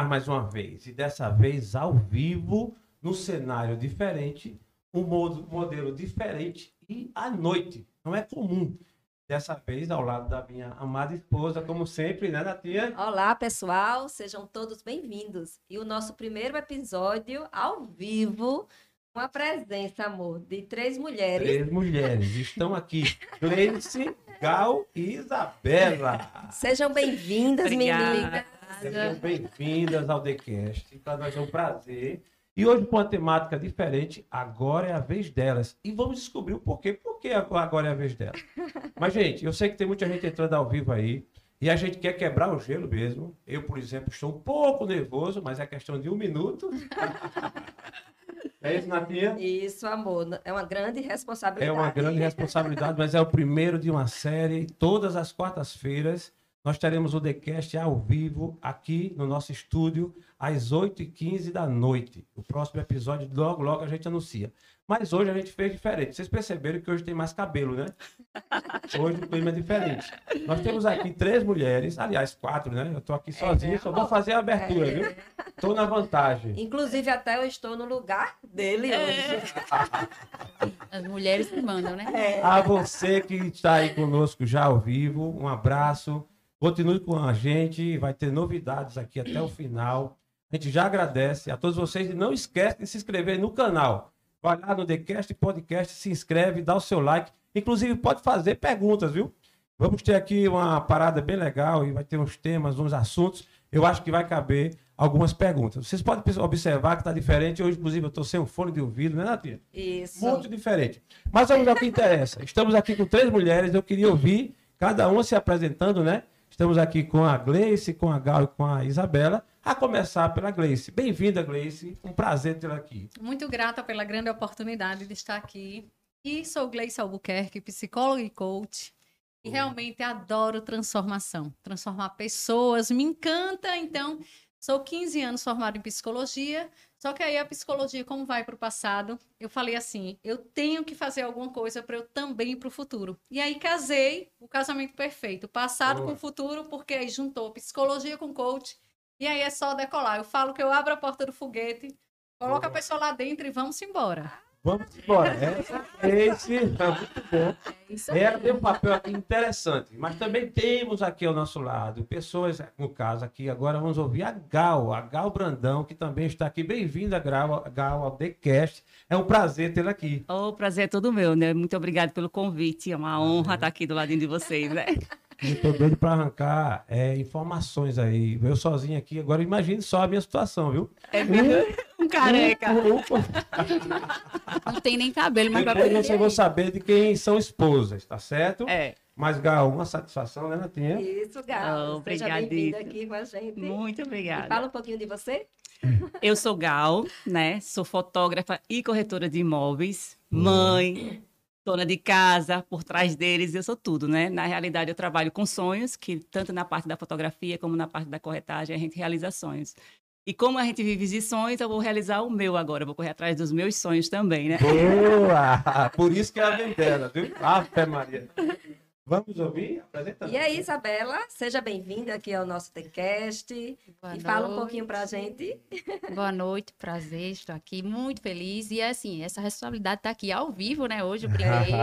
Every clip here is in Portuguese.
TheCast no ar mais uma vez. E dessa vez ao vivo, num cenário diferente, um modo- modelo diferente e à noite. Não é comum. Dessa vez ao lado da minha amada esposa, como sempre, né, Natinha? Olá, pessoal, sejam todos bem-vindos. E o nosso primeiro episódio ao vivo, com a presença, amor, de três mulheres. Três mulheres estão aqui. Gleice, Gal e Isabela. Sejam bem-vindas, meninas. Sejam bem-vindas ao TheCast. Para nós é um prazer. E hoje com uma temática diferente, agora é a vez delas. E vamos descobrir o porquê. Por que agora é a vez delas? Mas, gente, eu sei que tem muita gente entrando ao vivo aí. E a gente quer quebrar o gelo mesmo. Eu, por exemplo, estou um pouco nervoso, mas é questão de um minuto. É isso, Natinha? Isso, amor, é uma grande responsabilidade. É uma grande responsabilidade, mas é o primeiro de uma série. Todas as quartas-feiras nós teremos o TheCast ao vivo aqui no nosso estúdio às 8h15 da noite. O próximo episódio, logo, logo a gente anuncia. Mas hoje a gente fez diferente. Vocês perceberam que hoje tem mais cabelo, né? Hoje o clima é diferente. Nós temos aqui três mulheres, aliás, quatro, né? Eu estou aqui sozinho, só vou fazer a abertura, viu? Estou na vantagem. Inclusive, até eu estou no lugar dele hoje. As mulheres que mandam, né? É. A você que está aí conosco já ao vivo, um abraço. Continue com a gente, vai ter novidades aqui até o final. A gente já agradece a todos vocês e não esquece de se inscrever no canal. Vai lá no TheCast Podcast, se inscreve, dá o seu like. Inclusive, pode fazer perguntas, viu? Vamos ter aqui uma parada bem legal e vai ter uns temas, uns assuntos. Eu acho que vai caber algumas perguntas. Vocês podem observar que está diferente. Hoje, inclusive, eu estou sem um fone de ouvido, né, Natinha? Isso. Muito diferente. Mas vamos ao que interessa. Estamos aqui com três mulheres. Eu queria ouvir cada uma se apresentando, né? Estamos aqui com a Gleice, com a Gal e com a Isabela. A começar pela Gleice. Bem-vinda, Gleice. Um prazer tê-la aqui. Muito grata pela grande oportunidade de estar aqui. E sou Gleice Albuquerque, psicóloga e coach. E realmente adoro transformação. Transformar pessoas me encanta. Então, sou 15 anos formada em psicologia. Só que aí a psicologia, como vai para o passado, eu falei assim: eu tenho que fazer alguma coisa para eu também ir para o futuro. E aí casei o casamento perfeito. Passado com o futuro, porque aí juntou psicologia com coach. E aí é só decolar. Eu falo que eu abro a porta do foguete, coloco a pessoa lá dentro e vamos embora. Vamos embora. Essa Gleice, tá muito bom. Ela tem um papel aqui interessante, mas também temos aqui ao nosso lado pessoas, no caso aqui, agora vamos ouvir a Gal, a Gal Brandão, que também está aqui. Bem-vinda, Gal, Gal, ao TheCast. É um prazer tê-la aqui. O prazer é todo meu, né? Muito obrigada pelo convite. É uma honra estar aqui do ladinho de vocês, né? Eu tô doido para arrancar é, informações aí. Eu sozinho aqui, agora imagine só a minha situação, viu? É mesmo? Um careca. Um- um- Não tem nem cabelo, mas vai Depois vocês vão saber de quem são esposas, tá certo? É, Mas, Gal, uma satisfação, né, Natinha? Isso, Gal. Oh, bem-vinda aqui com a gente. muito E obrigada. fala um pouquinho de você. Eu sou Gal, né? Sou fotógrafa e corretora de imóveis, mãe, dona de casa, por trás deles eu sou tudo, né? Na realidade eu trabalho com sonhos, que tanto na parte da fotografia como na parte da corretagem a gente realiza sonhos. E como a gente vive de sonhos, eu vou realizar o meu agora, eu vou correr atrás dos meus sonhos também, né? Boa! Por isso que é a ventana, viu? Ave Maria. Vamos ouvir? Apresentando. E aí, Isabela, seja bem-vinda aqui ao nosso TheCast. Boa E fala um noite. pouquinho pra gente. Boa noite, prazer, estou aqui muito feliz. E assim, essa responsabilidade está aqui ao vivo, né? Hoje, o primeiro.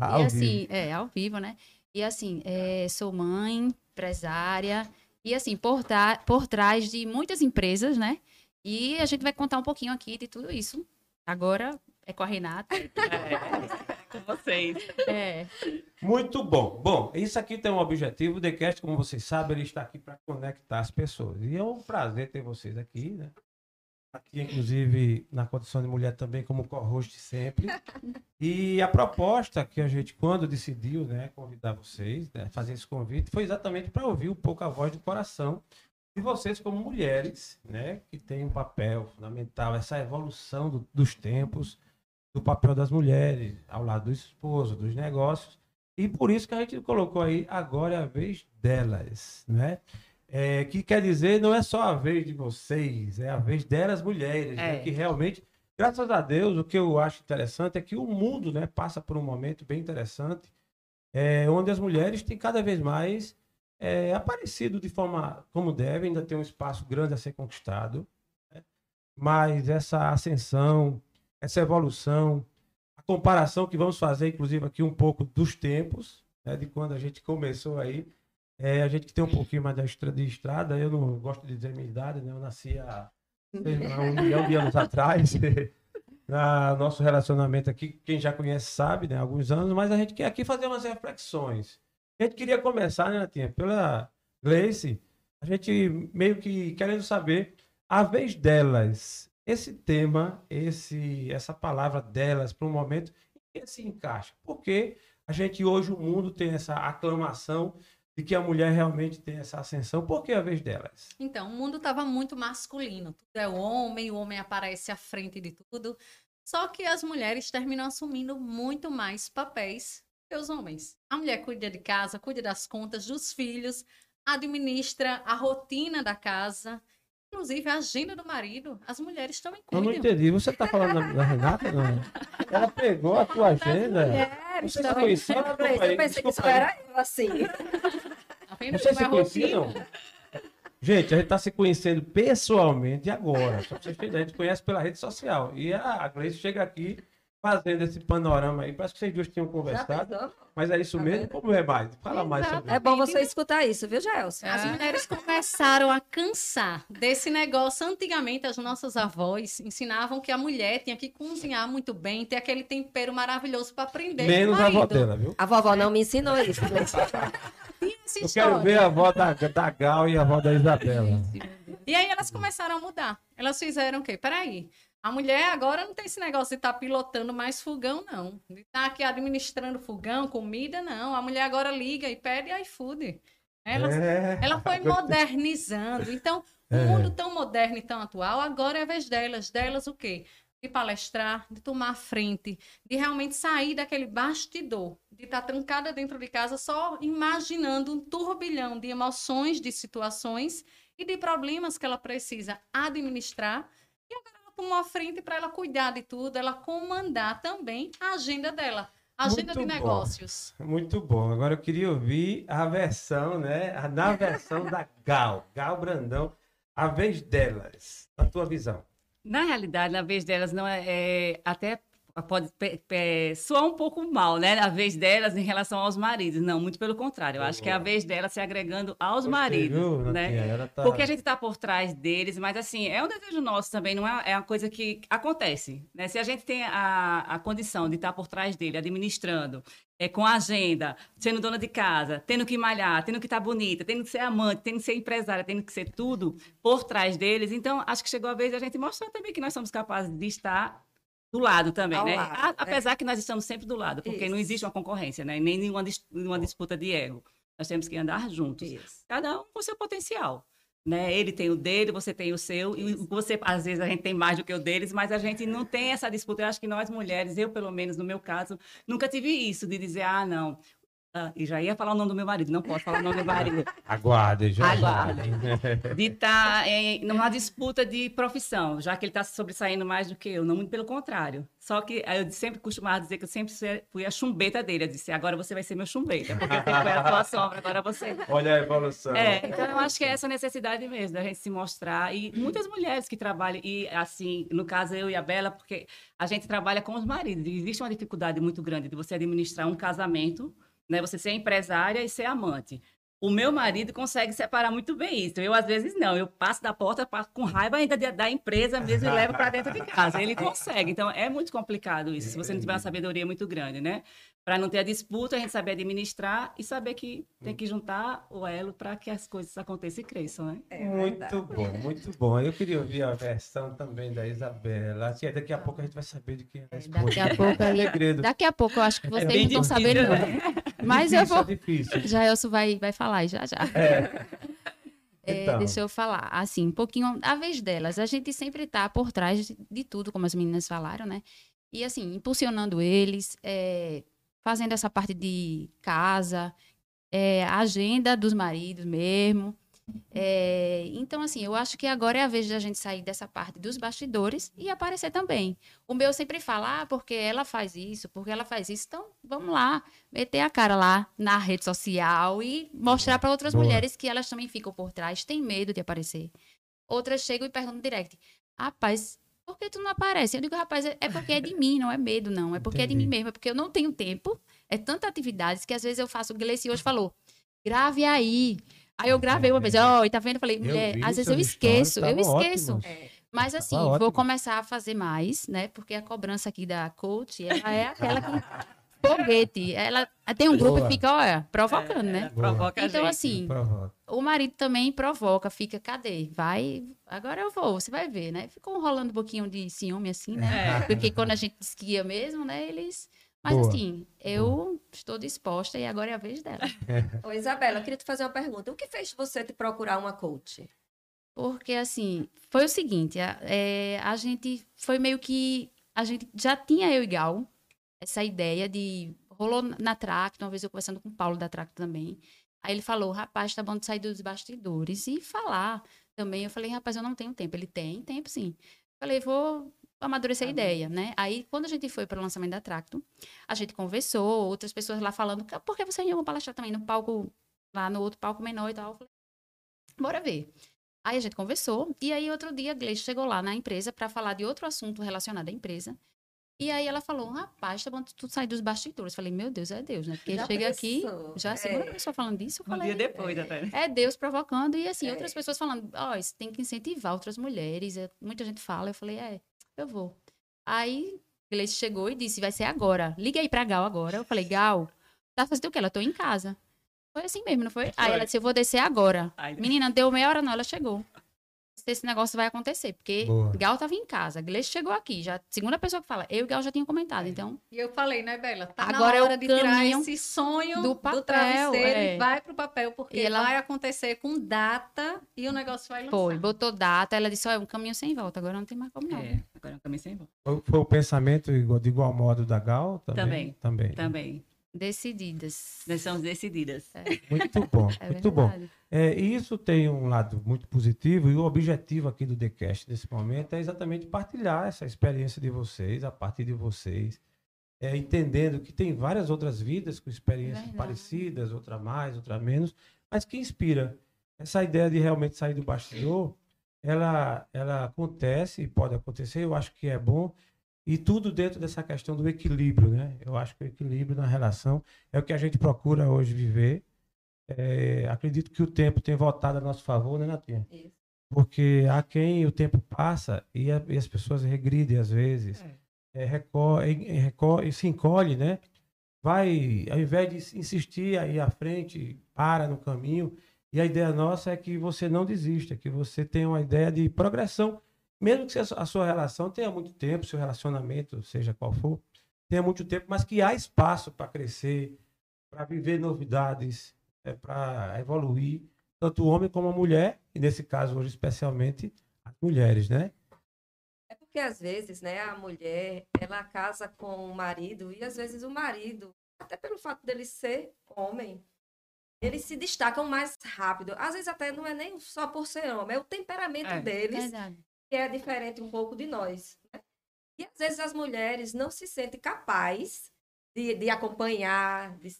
Ao e vivo. assim, é, ao vivo, né? E assim, é, sou mãe, empresária, e assim, por, por trás de muitas empresas, né? E a gente vai contar um pouquinho aqui de tudo isso. Agora é com a Renata. com vocês. É, Muito bom. Bom, isso aqui tem um objetivo. O TheCast, como vocês sabem, ele está aqui para conectar as pessoas. E é um prazer ter vocês aqui, né? Aqui, inclusive, na condição de mulher também, como co-host sempre. E a proposta que a gente, quando decidiu, né, convidar vocês, né, fazer esse convite, foi exatamente para ouvir um pouco a voz do coração de vocês como mulheres, né, que têm um papel fundamental, essa evolução do- dos tempos, do papel das mulheres ao lado do esposo, dos negócios. E por isso que a gente colocou aí, agora é a vez delas, né? É, que quer dizer, não é só a vez de vocês, é a vez delas mulheres, né? É. que realmente, graças a Deus, o que eu acho interessante é que o mundo né, passa por um momento bem interessante, é, onde as mulheres têm cada vez mais é, aparecido de forma como deve, ainda tem um espaço grande a ser conquistado, né? mas essa ascensão, essa evolução, a comparação que vamos fazer, inclusive, aqui um pouco dos tempos, né, de quando a gente começou aí, é, a gente que tem um pouquinho mais de estrada, eu não gosto de dizer minha idade, né? Eu nasci há, um milhão de anos atrás. Na nosso relacionamento aqui, quem já conhece sabe, né? Alguns anos, mas a gente quer aqui fazer umas reflexões. A gente queria começar, né, Natinha? Pela Gleice, a gente meio que querendo saber a vez delas, esse tema, esse, essa palavra delas para um momento que se encaixa. Porque a gente hoje, o mundo tem essa aclamação de que a mulher realmente tem essa ascensão. Por que a vez delas? Então, o mundo estava muito masculino. Tudo é o homem, o homem aparece à frente de tudo. Só que as mulheres terminam assumindo muito mais papéis que os homens. A mulher cuida de casa, cuida das contas dos filhos, administra a rotina da casa, inclusive a agenda do marido. As mulheres também Eu não entendi. Você está falando da, da Renata? Não. Ela pegou a tua agenda. Mulheres Você se conhecia? Eu pensei que desculpa só aí. era eu, assim. Tá Vocês se é conheciam? Gente, a gente está se conhecendo pessoalmente agora. Só pra vocês terem ideia, a gente conhece pela rede social. E a Gleice chega aqui fazendo esse panorama aí. Parece que vocês duas tinham conversado. Mas é isso Tá mesmo? vendo? Como é mais? Fala mais sobre É bom você escutar isso, viu, Gelson? As É. mulheres começaram a cansar desse negócio. Antigamente, as nossas avós ensinavam que a mulher tinha que cozinhar muito bem, ter aquele tempero maravilhoso para aprender. Menos a avó dela, viu? A vovó não me ensinou isso. Eu quero ver a avó da, da Gal e a avó da Isabela. E aí elas começaram a mudar. Elas fizeram o quê? Peraí. A mulher agora não tem esse negócio de estar pilotando mais fogão, não. De estar aqui administrando fogão, comida, não. A mulher agora liga e pede iFood. Ela, É. ela foi modernizando. Então, o É. mundo tão moderno e tão atual, agora é a vez delas. Delas o quê? De palestrar, de tomar a frente, de realmente sair daquele bastidor, de estar trancada dentro de casa só imaginando um turbilhão de emoções, de situações e de problemas que ela precisa administrar. E agora tomou a frente para ela cuidar de tudo, ela comandar também a agenda dela, a agenda Muito de bom. negócios. Muito bom. Agora eu queria ouvir a versão, né? A, na versão da Gal. Gal Brandão. A vez delas. A tua visão. Na realidade, na vez delas, não é, é- até pode soar um pouco mal, né? A vez delas em relação aos maridos. Não, muito pelo contrário. Eu acho que é a vez delas se agregando aos maridos, viu, né? Tá- Porque a gente está por trás deles, mas assim, é um desejo nosso também, não é, é uma coisa que acontece. Né? Se a gente tem a, a condição de estar por trás dele, administrando, é, com a agenda, sendo dona de casa, tendo que malhar, tendo que estar bonita, tendo que ser amante, tendo que ser empresária, tendo que ser tudo por trás deles. Então, acho que chegou a vez da gente mostrar também que nós somos capazes de estar do lado também, Ao né? lado, A- é. apesar que nós estamos sempre do lado, porque não Isso. existe uma concorrência, né? Nem nenhuma nenhuma disputa de ego. Nós temos que andar juntos Isso. cada um com o seu potencial. Né? Ele tem o dele, você tem o seu, e você, às vezes, a gente tem mais do que o deles, mas a gente não tem essa disputa. Eu acho que nós mulheres, eu, pelo menos, no meu caso, nunca tive isso de dizer, ah, não. Ah, e já ia falar o nome do meu marido, não posso falar o nome do marido. Aguardem, já. Aguardem. De estar em numa disputa de profissão, já que ele está sobressaindo mais do que eu, não muito pelo contrário. Só que eu sempre costumava dizer que eu sempre fui a chumbeta dele. Eu disse, agora você vai ser meu chumbeta, porque eu sempre fui a sua sombra, agora você. Olha a evolução. É, então eu acho que é essa necessidade mesmo, da gente se mostrar. E muitas mulheres que trabalham, e assim, no caso eu e a Bela, porque a gente trabalha com os maridos. E existe uma dificuldade muito grande de você administrar um casamento, né? Você ser empresária e ser amante. O meu marido consegue separar muito bem isso. Eu, às vezes, não. Eu passo da porta passo com raiva ainda de- da empresa mesmo e levo para dentro de casa. Ele consegue. Então, é muito complicado isso, se você não tiver uma sabedoria muito grande, né? Para não ter a disputa, a gente saber administrar e saber que tem que juntar o elo para que as coisas aconteçam e cresçam, né? É muito bom, muito bom. Eu queria ouvir a versão também da Isabela. Assim, daqui a pouco a gente vai saber de quem é a esposa. Daqui a pouco É segredo. Daqui a pouco eu acho que vocês bem não estão sabendo, não. Mas eu Difícil, vou. É difícil. Jaelso vai, vai falar aí já já. É. É, Então. deixa eu falar, assim, um pouquinho a vez delas. A gente sempre tá por trás de, de tudo, como as meninas falaram, né? E assim, impulsionando eles, é, fazendo essa parte de casa, é, agenda dos maridos mesmo. É, então, assim, eu acho que agora é a vez de a gente sair dessa parte dos bastidores e aparecer também. O meu sempre fala, ah, porque ela faz isso, porque ela faz isso. Então, vamos lá, meter a cara lá na rede social e mostrar para outras Boa. mulheres que elas também ficam por trás, têm medo de aparecer. Outras chegam e perguntam no direct, rapaz, por que tu não aparece? Eu digo, rapaz, é porque é de mim, não é medo, não. É porque é de mim Entendi. mesmo, é porque eu não tenho tempo. É tanta atividades que às vezes eu faço. O Gleice hoje falou, grave aí. Aí eu gravei uma vez, ó, e tá vendo? Eu falei, mulher, às vezes eu esqueço, eu esqueço. É. Mas Tava assim, ótimo. vou começar a fazer mais, né? Porque a cobrança aqui da coach, ela é aquela que. Foguete. Ela tem um grupo Boa. que fica, olha, provocando, É, né? Provoca Então, gente. assim, Provoca. o marido também provoca, fica, cadê? Vai, agora eu vou, você vai ver, né? Ficou rolando um pouquinho de ciúme, assim, né? É. Porque quando a gente esquia mesmo, né? Eles. Mas Boa. assim, eu estou disposta e agora é a vez dela. Ô, Isabela, eu queria te fazer uma pergunta. O que fez você te procurar uma coach? Porque, assim, foi o seguinte, a, é, a gente foi meio que. A gente já tinha eu e Gal essa ideia de. Rolou na Tracto, uma vez eu conversando com o Paulo da Tracto também. Aí ele falou, rapaz, tá bom de sair dos bastidores e falar também. Eu falei, rapaz, eu não tenho tempo. Ele tem tempo, sim. Falei, vou amadurecer a ideia, né? Aí, quando a gente foi para o lançamento da Tracto, a gente conversou, outras pessoas lá falando, por que você não ia palestrar também no palco, lá no outro palco menor e tal? Eu falei, bora ver. Aí a gente conversou, e aí outro dia a Gleice chegou lá na empresa para falar de outro assunto relacionado à empresa. E aí ela falou, rapaz, tá bom tu sair dos bastidores. Eu falei, meu Deus, é Deus, né? Porque Já chega aqui, pensou? já a segunda É. pessoa falando disso, eu Um falei, dia depois, até. é Deus provocando, e assim, É. outras pessoas falando, ó, isso tem que incentivar outras mulheres, é, muita gente fala, eu falei, é, eu vou. Aí, Gleice chegou e disse, vai ser agora, liga aí pra Gal agora. Eu falei, Gal, tá fazendo o quê? Ela, tô em casa. Foi assim mesmo, não foi? Aí ela disse, eu vou descer agora. Menina, deu meia hora não, ela chegou. Esse negócio vai acontecer, porque Boa. Gal tava em casa, Gleice chegou aqui, já segunda pessoa que fala, eu e Gal já tinham comentado, então E eu falei, né, Bela? Tá Agora é na o hora de tirar caminho esse sonho do do, papel, travesseiro é. e vai pro papel, porque E ela- vai acontecer com data e o negócio vai lançar. foi, botou data, ela disse, ó, é um caminho sem volta, agora não tem mais como não. É, agora eu também sem volta. Foi, foi o pensamento de igual modo da Gal também? Também. Também. Também. Decididas. Nós somos decididas. Muito bom, É muito bom. É, e isso tem um lado muito positivo e o objetivo aqui do TheCast nesse momento é exatamente partilhar essa experiência de vocês, a partir de vocês, é, entendendo que tem várias outras vidas com experiências Verdade. parecidas, outra mais, outra menos, mas que inspira. Essa ideia de realmente sair do bastidor, ela, ela acontece e pode acontecer, eu acho que é bom, e tudo dentro dessa questão do equilíbrio, né? Eu acho que o equilíbrio na relação é o que a gente procura hoje viver. É, acredito que o tempo tem voltado a nosso favor, né, Natinha? Isso. Porque há quem o tempo passa e, a- e as pessoas regridem às vezes, é, reco- e- e reco- e se encolhe, né? Vai, ao invés de insistir aí à frente, para no caminho. E a ideia nossa é que você não desista, que você tenha uma ideia de progressão. Mesmo que a sua relação tenha muito tempo, seu relacionamento, seja qual for, tenha muito tempo, mas que há espaço para crescer, para viver novidades, é, para evoluir, tanto o homem como a mulher, e nesse caso hoje especialmente as mulheres, né? É porque às vezes, né, a mulher, ela casa com o marido e às vezes o marido, até pelo fato dele ser homem, eles se destacam mais rápido. Às vezes até não é nem só por ser homem, é o temperamento É. deles Verdade. que é diferente um pouco de nós. né? E às vezes as mulheres não se sentem capazes de, de acompanhar. de-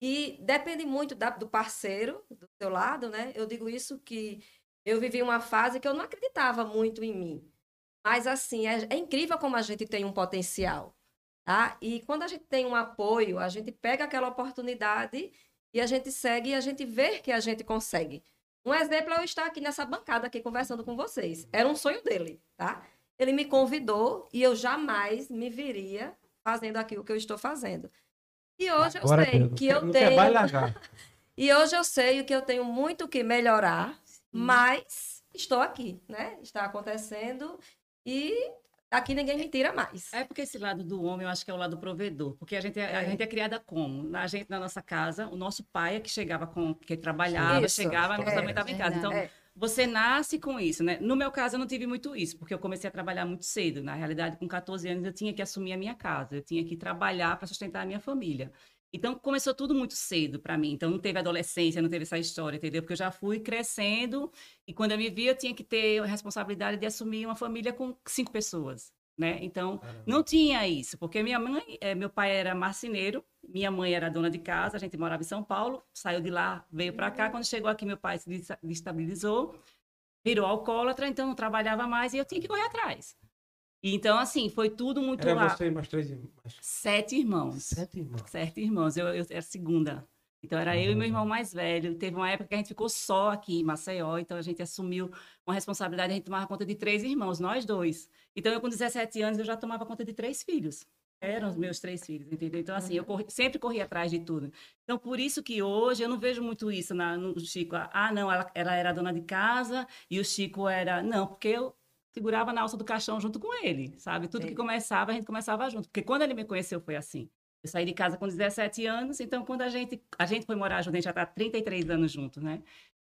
E depende muito da- do parceiro do seu lado, né? Eu digo isso que eu vivi uma fase que eu não acreditava muito em mim. Mas assim, é, é incrível como a gente tem um potencial, tá? E quando a gente tem um apoio, a gente pega aquela oportunidade e a gente segue e a gente vê que a gente consegue. Um exemplo é eu estar aqui nessa bancada aqui conversando com vocês. Era um sonho dele, tá? Ele me convidou e eu jamais me viria fazendo aquilo que eu estou fazendo. E hoje eu Agora sei não que eu não tenho largar. e hoje eu sei que eu tenho muito que melhorar, mas estou aqui, né? Está acontecendo e aqui ninguém me tira mais. É porque esse lado do homem, eu acho que é o lado provedor. Porque a gente é, a É. gente é criada como? A gente, na nossa casa, o nosso pai é que chegava com... Que trabalhava, Isso. chegava, mas É. também estava em casa. Então, É. você nasce com isso, né? No meu caso, eu não tive muito isso, porque eu comecei a trabalhar muito cedo. Na realidade, com 14 anos, eu tinha que assumir a minha casa. Eu tinha que trabalhar para sustentar a minha família. Então começou tudo muito cedo para mim. Então não teve adolescência, não teve essa história, entendeu? Porque eu já fui crescendo e quando eu me vi eu tinha que ter a responsabilidade de assumir uma família com cinco pessoas, né? Então não tinha isso, porque minha mãe, eh, meu pai era marceneiro, minha mãe era dona de casa, a gente morava em São Paulo, saiu de lá, veio para cá, quando chegou aqui meu pai se destabilizou, virou alcoólatra, então não trabalhava mais e eu tinha que correr atrás. Então assim, foi tudo muito Era lá. você e mais três irmãos. Sete irmãos. Sete irmãos. Sete irmãos, eu, eu era segunda. Então era eu e meu irmão mais velho. Teve uma época que a gente ficou só aqui em Maceió, então a gente assumiu uma responsabilidade, a gente tomava conta de três irmãos, nós dois. Então eu com 17 anos eu já tomava conta de três filhos. Eram os meus três filhos, entendeu? Então assim, eu corri- sempre corri atrás de tudo. Então por isso que hoje eu não vejo muito isso na, no Chico. Ah, não, ela, ela era dona de casa e o Chico era... Não, porque eu segurava na alça do caixão junto com ele, sabe? Tudo que começava, a gente começava junto. Porque quando ele me conheceu foi assim. Eu saí de casa com 17 anos, então quando a gente a gente foi morar junto, a gente já está 33 anos juntos, né?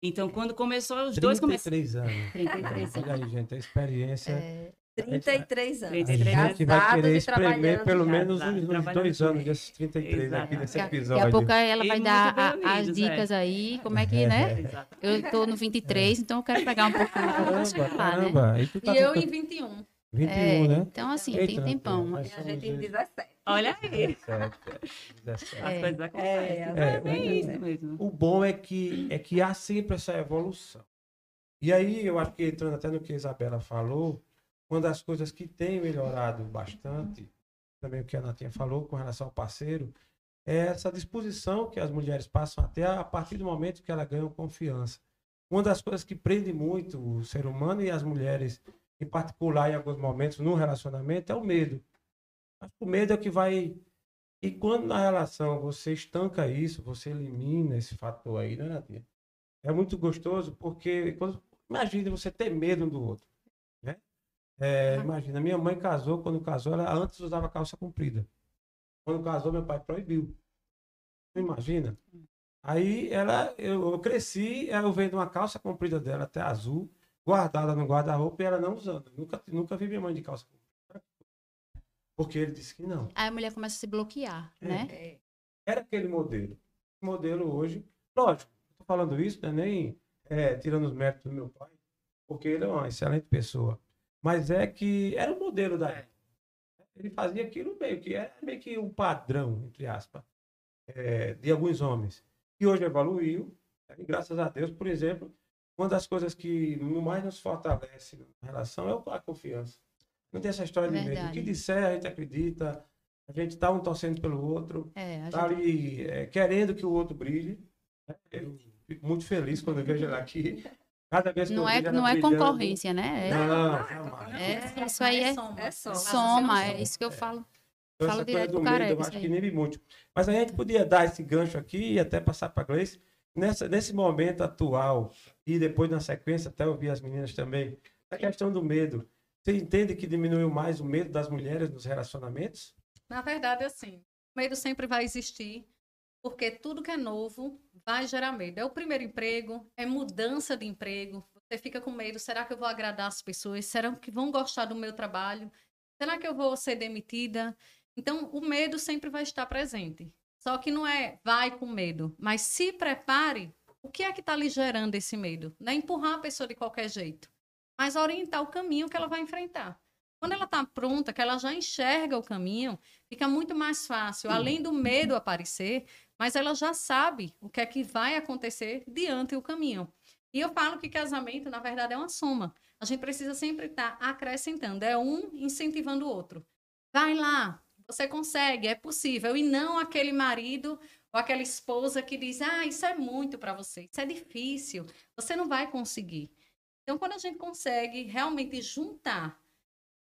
Então quando começou, os dois começaram 33 anos. 33 Olha aí, gente, a experiência. É, 33 anos. 33 a anos. gente vai querer e espremer trabalhando pelo menos uns, uns dois junto. anos desses 33 aqui Exato. nesse Daqui a- episódio. Daqui a pouco ela E vai muito dar a- as unidos, dicas é. aí, como é que, né? Exato. Eu tô no 23, então eu quero pegar um pouquinho Caramba, falar, né? caramba. E tu tá E eu em 21. 21, É, né? então assim, Eita, tem tempão. nós E a gente somos em 17. Olha aí, 17, 17. as É. coisas acontecem. É, É, bem é. isso mesmo. O bom é que, é que há sempre essa evolução. E aí, eu acho que entrando até no que a Isabela falou, uma das coisas que tem melhorado bastante, também o que a Natinha falou com relação ao parceiro, é essa disposição que as mulheres passam a ter a partir do momento que elas ganham confiança. Uma das coisas que prende muito o ser humano e as mulheres, em particular, em alguns momentos, no relacionamento, é o medo. O medo é que vai e quando na relação você estanca isso, você elimina esse fator aí, né, Natinha? É muito gostoso porque quando, imagina você ter medo um do outro, né? É, imagina, minha mãe casou, quando casou, ela antes usava calça comprida. Quando casou, meu pai proibiu. Imagina. Aí ela, eu, eu cresci, eu vendo uma calça comprida dela, até azul, guardada no guarda-roupa e ela não usando. Nunca, nunca vi minha mãe de calça comprida. Porque ele disse que não. Aí a mulher começa a se bloquear, É. né? É. era aquele modelo. O modelo hoje, lógico, estou falando isso, não é nem é, tirando os méritos do meu pai, porque ele é uma excelente pessoa. Mas é que era o modelo da época. Ele fazia aquilo meio que era meio que um padrão, entre aspas, é, de alguns homens. E hoje evoluiu, e graças a Deus, por exemplo, uma das coisas que mais nos fortalece na relação é a confiança. Não tem essa história de medo. O Verdade. que disser, a gente acredita, a gente está um torcendo pelo outro É, tá gente- ali é, querendo que o outro brilhe. né? Eu fico muito feliz quando eu vejo ela aqui. Cada vez que não eu é, vejo ela não é brilhando- concorrência, né? É, Não, não, jamais. É, isso aí é soma. É soma. soma, é isso que eu falo. Então, coisa direto do medo, careca, eu isso acho aí. que nem me muito. Mas a gente podia dar esse gancho aqui e até passar para a Gleice. Nessa, nesse momento atual, e depois na sequência, até ouvir as meninas também, a questão do medo. Você entende que diminuiu mais o medo das mulheres nos relacionamentos? Na verdade, assim, o medo sempre vai existir, porque tudo que é novo vai gerar medo. É o primeiro emprego, é mudança de emprego. Você fica com medo, será que eu vou agradar as pessoas? Será que vão gostar do meu trabalho? Será que eu vou ser demitida? Então, o medo sempre vai estar presente. Só que não é vai com medo, mas se prepare. O que é que está lhe gerando esse medo? Não é empurrar a pessoa de qualquer jeito, mas orientar o caminho que ela vai enfrentar. Quando ela está pronta, que ela já enxerga o caminho, fica muito mais fácil, além do medo aparecer, mas ela já sabe o que é que vai acontecer diante do caminho. E eu falo que casamento, na verdade, é uma soma. A gente precisa sempre estar acrescentando, é um incentivando o outro. Vai lá, você consegue, é possível. E não aquele marido ou aquela esposa que diz: ah, isso é muito para você, isso é difícil, você não vai conseguir. Então, quando a gente consegue realmente juntar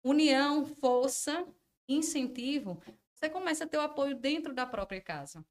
união, força, incentivo, você começa a ter o apoio dentro da própria casa.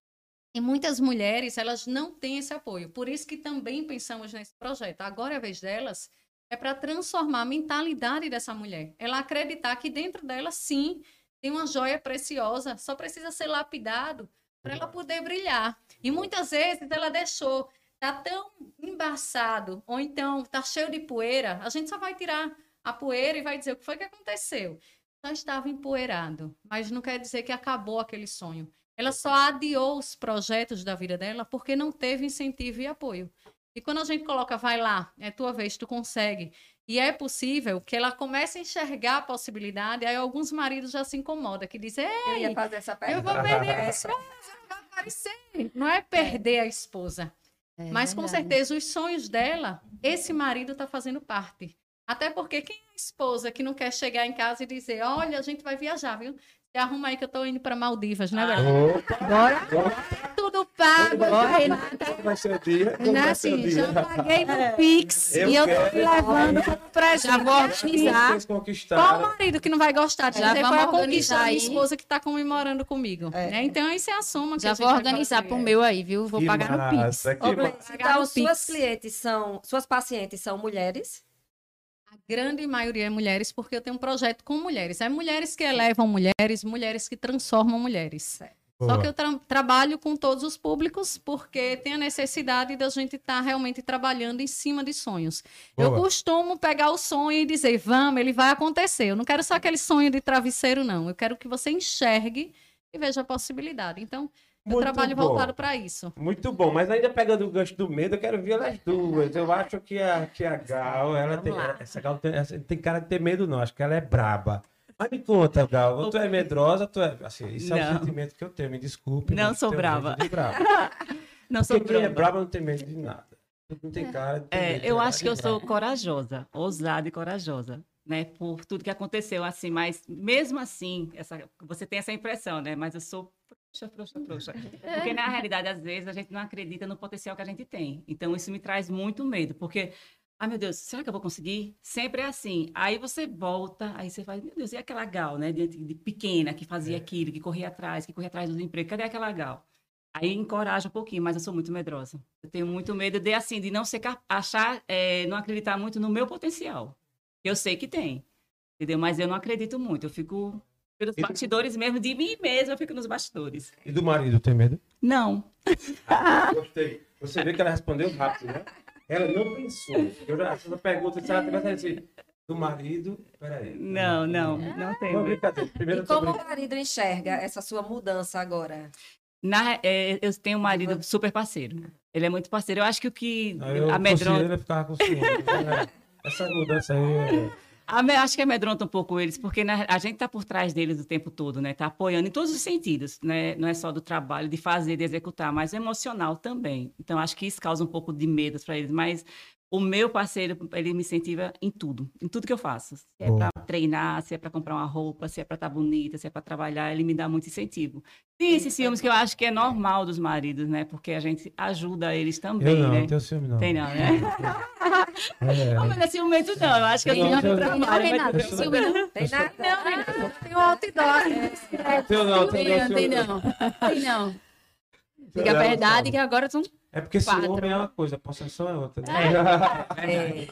E muitas mulheres, elas não têm esse apoio. Por isso que também pensamos nesse projeto. Agora é a vez delas é para transformar a mentalidade dessa mulher. Ela acreditar que dentro dela, sim, tem uma joia preciosa, só precisa ser lapidado para ela poder brilhar. E muitas vezes ela deixou, tá tão embaçado, ou então tá cheio de poeira, a gente só vai tirar a poeira e vai dizer o que foi que aconteceu. Já estava empoeirado, mas não quer dizer que acabou aquele sonho. ela só adiou os projetos da vida dela porque não teve incentivo e apoio. E quando a gente coloca, vai lá, é tua vez, tu consegue. E é possível que ela comece a enxergar a possibilidade, aí alguns maridos já se incomodam, que dizem, Eu ia fazer essa eu pergunta. vou perder a esposa, vai aparecer. Não é perder a esposa. É Mas com certeza os sonhos dela, esse marido está fazendo parte. Até porque quem é a esposa que não quer chegar em casa e dizer, olha, a gente vai viajar, viu? Arruma aí que eu tô indo para Maldivas, né, velho? Opa, Bora. Tudo pago. Bora, Renata. vai ser o dia? Né, vai ser o assim, dia? já paguei no Pix Eu e eu tô levando como presente. Já vou organizar. Qual conquistaram. marido que não vai gostar de Já dizer vamos foi a conquista da minha esposa que está comemorando comigo? É. né? Então, isso é a soma que Já vou organizar pro meu aí, viu? Vou Que pagar no Pix. massa, que Ô, massa. Gleice, Pagar então, no suas Pix. clientes são, suas pacientes são mulheres? Grande maioria é mulheres, porque eu tenho um projeto com mulheres. É mulheres que elevam mulheres, mulheres que transformam mulheres. Certo. Só Boa. que eu tra- trabalho com todos os públicos, porque tem a necessidade da gente estar realmente trabalhando em cima de sonhos. Eu Boa. costumo pegar o sonho e dizer, vamos, ele vai acontecer. Eu não quero só aquele sonho de travesseiro, não. Eu quero que você enxergue e veja a possibilidade. Então, eu Muito trabalho bom. voltado para isso. Muito bom, mas ainda pegando o gancho do medo, eu quero ver elas duas. Eu acho que a, que a Gal, ela tem. Essa Gal tem, essa- tem cara de ter medo, não. Acho que ela é braba. Mas me conta, Gal, tu é medrosa, tu é. Assim, isso é um sentimento que eu tenho, me desculpe. Não sou brava. brava. Não sou Porque quem é brava. brava não tem medo de nada. Não tem cara de ter É, medo, eu acho que eu sou brava. corajosa, ousada e corajosa, né? Por tudo que aconteceu, assim, mas mesmo assim, essa, você tem essa impressão, né? Mas eu sou frouxa, frouxa. Porque na realidade, às vezes, a gente não acredita no potencial que a gente tem. Então, isso me traz muito medo, porque, ah, meu Deus, será que eu vou conseguir? Sempre é assim. Aí você volta, aí você faz, meu Deus, e aquela Gal, né? De, de pequena, que fazia É. aquilo, que corria atrás, que corria atrás dos empregos. Cadê aquela Gal? Aí encoraja um pouquinho, mas eu sou muito medrosa. Eu tenho muito medo de assim, de não ser achar, é, não acreditar muito no meu potencial. Eu sei que tem, entendeu? Mas eu não acredito muito. Eu fico pelos E bastidores mesmo de mim mesma, eu fico nos bastidores. E do marido, tem medo? Não. Gostei. Você vê que ela respondeu rápido, né? Ela não pensou. Eu já, essa pergunta, se ela tivesse assim, do marido, peraí. Não, não, não tem. Brincadeira. Primeiro E como o brincando. marido enxerga essa sua mudança agora? Na, é, eu tenho um marido super parceiro. Ele é muito parceiro. Eu acho que o que Aí eu ciúme. né? Essa mudança aí. é- Acho que amedronta um pouco eles, porque né, a gente está por trás deles o tempo todo, né? Está apoiando em todos os sentidos, né? Não é só do trabalho, de fazer, de executar, mas o emocional também. Então, acho que isso causa um pouco de medo para eles. Mas o meu parceiro, ele me incentiva em tudo, em tudo que eu faço. Se é para treinar, se é para comprar uma roupa, se é para estar bonita, se é para trabalhar, ele me dá muito incentivo. Tem esses ciúmes que eu acho que é normal dos maridos, né? Porque a gente ajuda eles também, Eu não, né? não tenho ciúme, não. Tem não, né? É, Não, mas é ciumento não. Eu acho que é Não, ciúme eu- do trabalho. Renato, mas- ciúme não. Tem nada? Tem um outdoor. Tenho não, Tem tenho não, tem ciúme. não. Tem não. Diga Não, a verdade não. que agora tu É porque Quatro. ciúme é uma coisa, possessão é outra. Né? É.